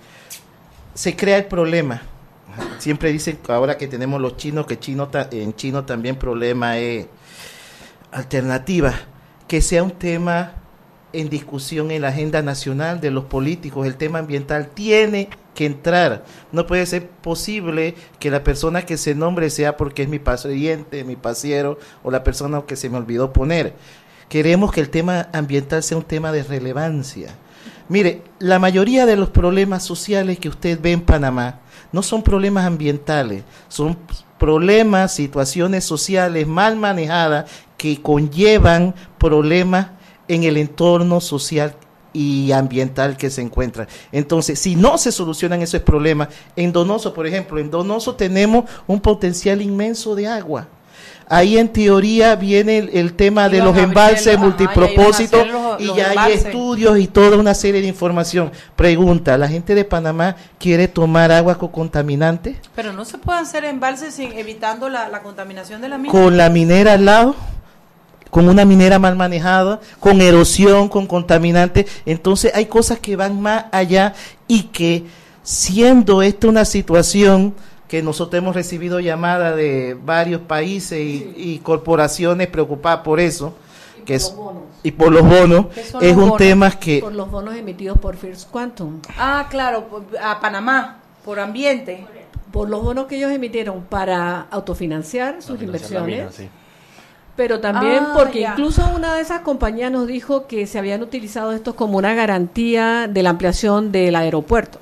se crea el problema. Siempre dicen ahora que tenemos los chinos que chino en chino también problema es alternativa, que sea un tema en discusión en la agenda nacional de los políticos, el tema ambiental tiene que entrar. No puede ser posible que la persona que se nombre sea porque es mi paciente, mi pasiero o la persona que se me olvidó poner. Queremos que el tema ambiental sea un tema de relevancia. Mire, la mayoría de los problemas sociales que usted ve en Panamá no son problemas ambientales, son problemas, situaciones sociales mal manejadas que conllevan problemas en el entorno social y ambiental que se encuentra. Entonces, si no se solucionan esos problemas, en Donoso, por ejemplo, en Donoso tenemos un potencial inmenso de agua Ahí en teoría viene el, tema de los embalses multipropósitos y ya hay estudios y toda una serie de información. Pregunta, ¿la gente de Panamá quiere tomar agua con contaminantes?
Pero no se pueden hacer embalses sin, evitando la, contaminación de la mina.
Con la minera al lado con una minera mal manejada, con erosión, con contaminantes. Entonces hay cosas que van más allá y que siendo esta una situación que nosotros hemos recibido llamadas de varios países y, corporaciones preocupadas por eso. Que es, y por los bonos es un tema que
por los bonos emitidos por First Quantum.
Ah claro a Panamá por ambiente.
Por los bonos que ellos emitieron para autofinanciar sus inversiones. pero también ah, porque incluso una de esas compañías nos dijo que se habían utilizado estos como una garantía de la ampliación del aeropuerto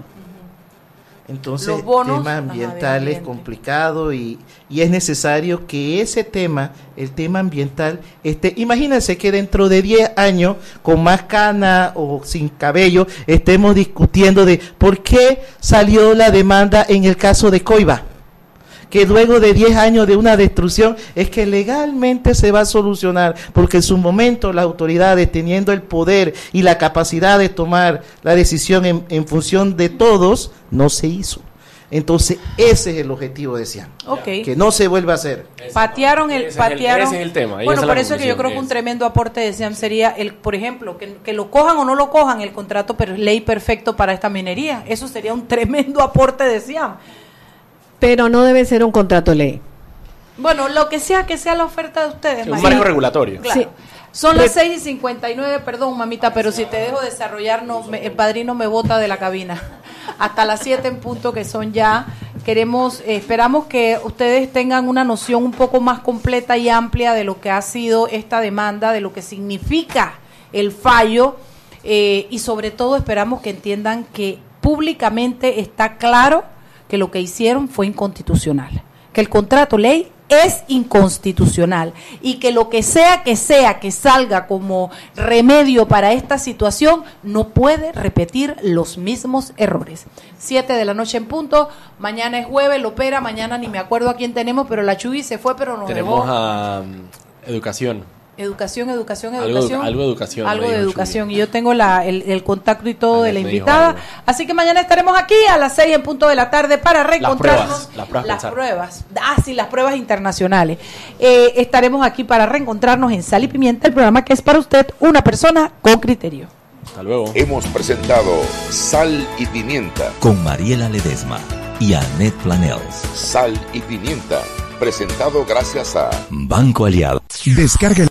entonces, el tema ambiental es complicado y, y, es necesario que ese tema, el tema ambiental, esté. Imagínense que dentro de 10 años, con más cana o sin cabello, estemos discutiendo de por qué salió la demanda en el caso de Coiba que luego de 10 años de una destrucción es que legalmente se va a solucionar, porque en su momento las autoridades teniendo el poder y la capacidad de tomar la decisión en, función de todos, no se hizo. Entonces, ese es el objetivo de Siam. Que no se vuelva a hacer.
Patearon el... patearon,
ese es el tema.
Bueno, por eso es que yo creo que un tremendo aporte de Siam sería, el, por ejemplo, que, que, lo cojan o no lo cojan, el contrato pero ley perfecto para esta minería. Eso sería un tremendo aporte de Siam
pero no debe ser un contrato ley.
Bueno, lo que sea que sea la oferta de ustedes.
un marco regulatorio.
Sí. Son las 6 y 59, perdón, mamita, pero si te dejo desarrollar, el padrino me bota de la cabina. [LAUGHS] Hasta las 7 en punto, que son ya. Queremos, eh, esperamos que ustedes tengan una noción un poco más completa y amplia de lo que ha sido esta demanda, de lo que significa el fallo. Eh, y sobre todo esperamos que entiendan que públicamente está claro que lo que hicieron fue inconstitucional, que el contrato ley es inconstitucional y que lo que sea que sea que salga como remedio para esta situación no puede repetir los mismos errores. Siete de la noche en punto, mañana es jueves, lo opera, mañana ni me acuerdo a quién tenemos, pero la Chuy se fue, pero no
Tenemos a um, educación.
Educación, educación, educación.
Algo, de educación.
Algo de educación. Y yo tengo la, el, contacto y todo de la invitada. Así que mañana estaremos aquí a las seis en punto de la tarde para reencontrarnos.
Las pruebas.
Las pruebas. Ah, sí, las pruebas internacionales. Eh, estaremos aquí para reencontrarnos en Sal y Pimienta, el programa que es para usted una persona con criterio.
Hasta luego.
Hemos presentado Sal y Pimienta.
Con Mariela Ledesma y Annette Planels.
Sal y Pimienta. Presentado gracias a
Banco Aliado. Descarga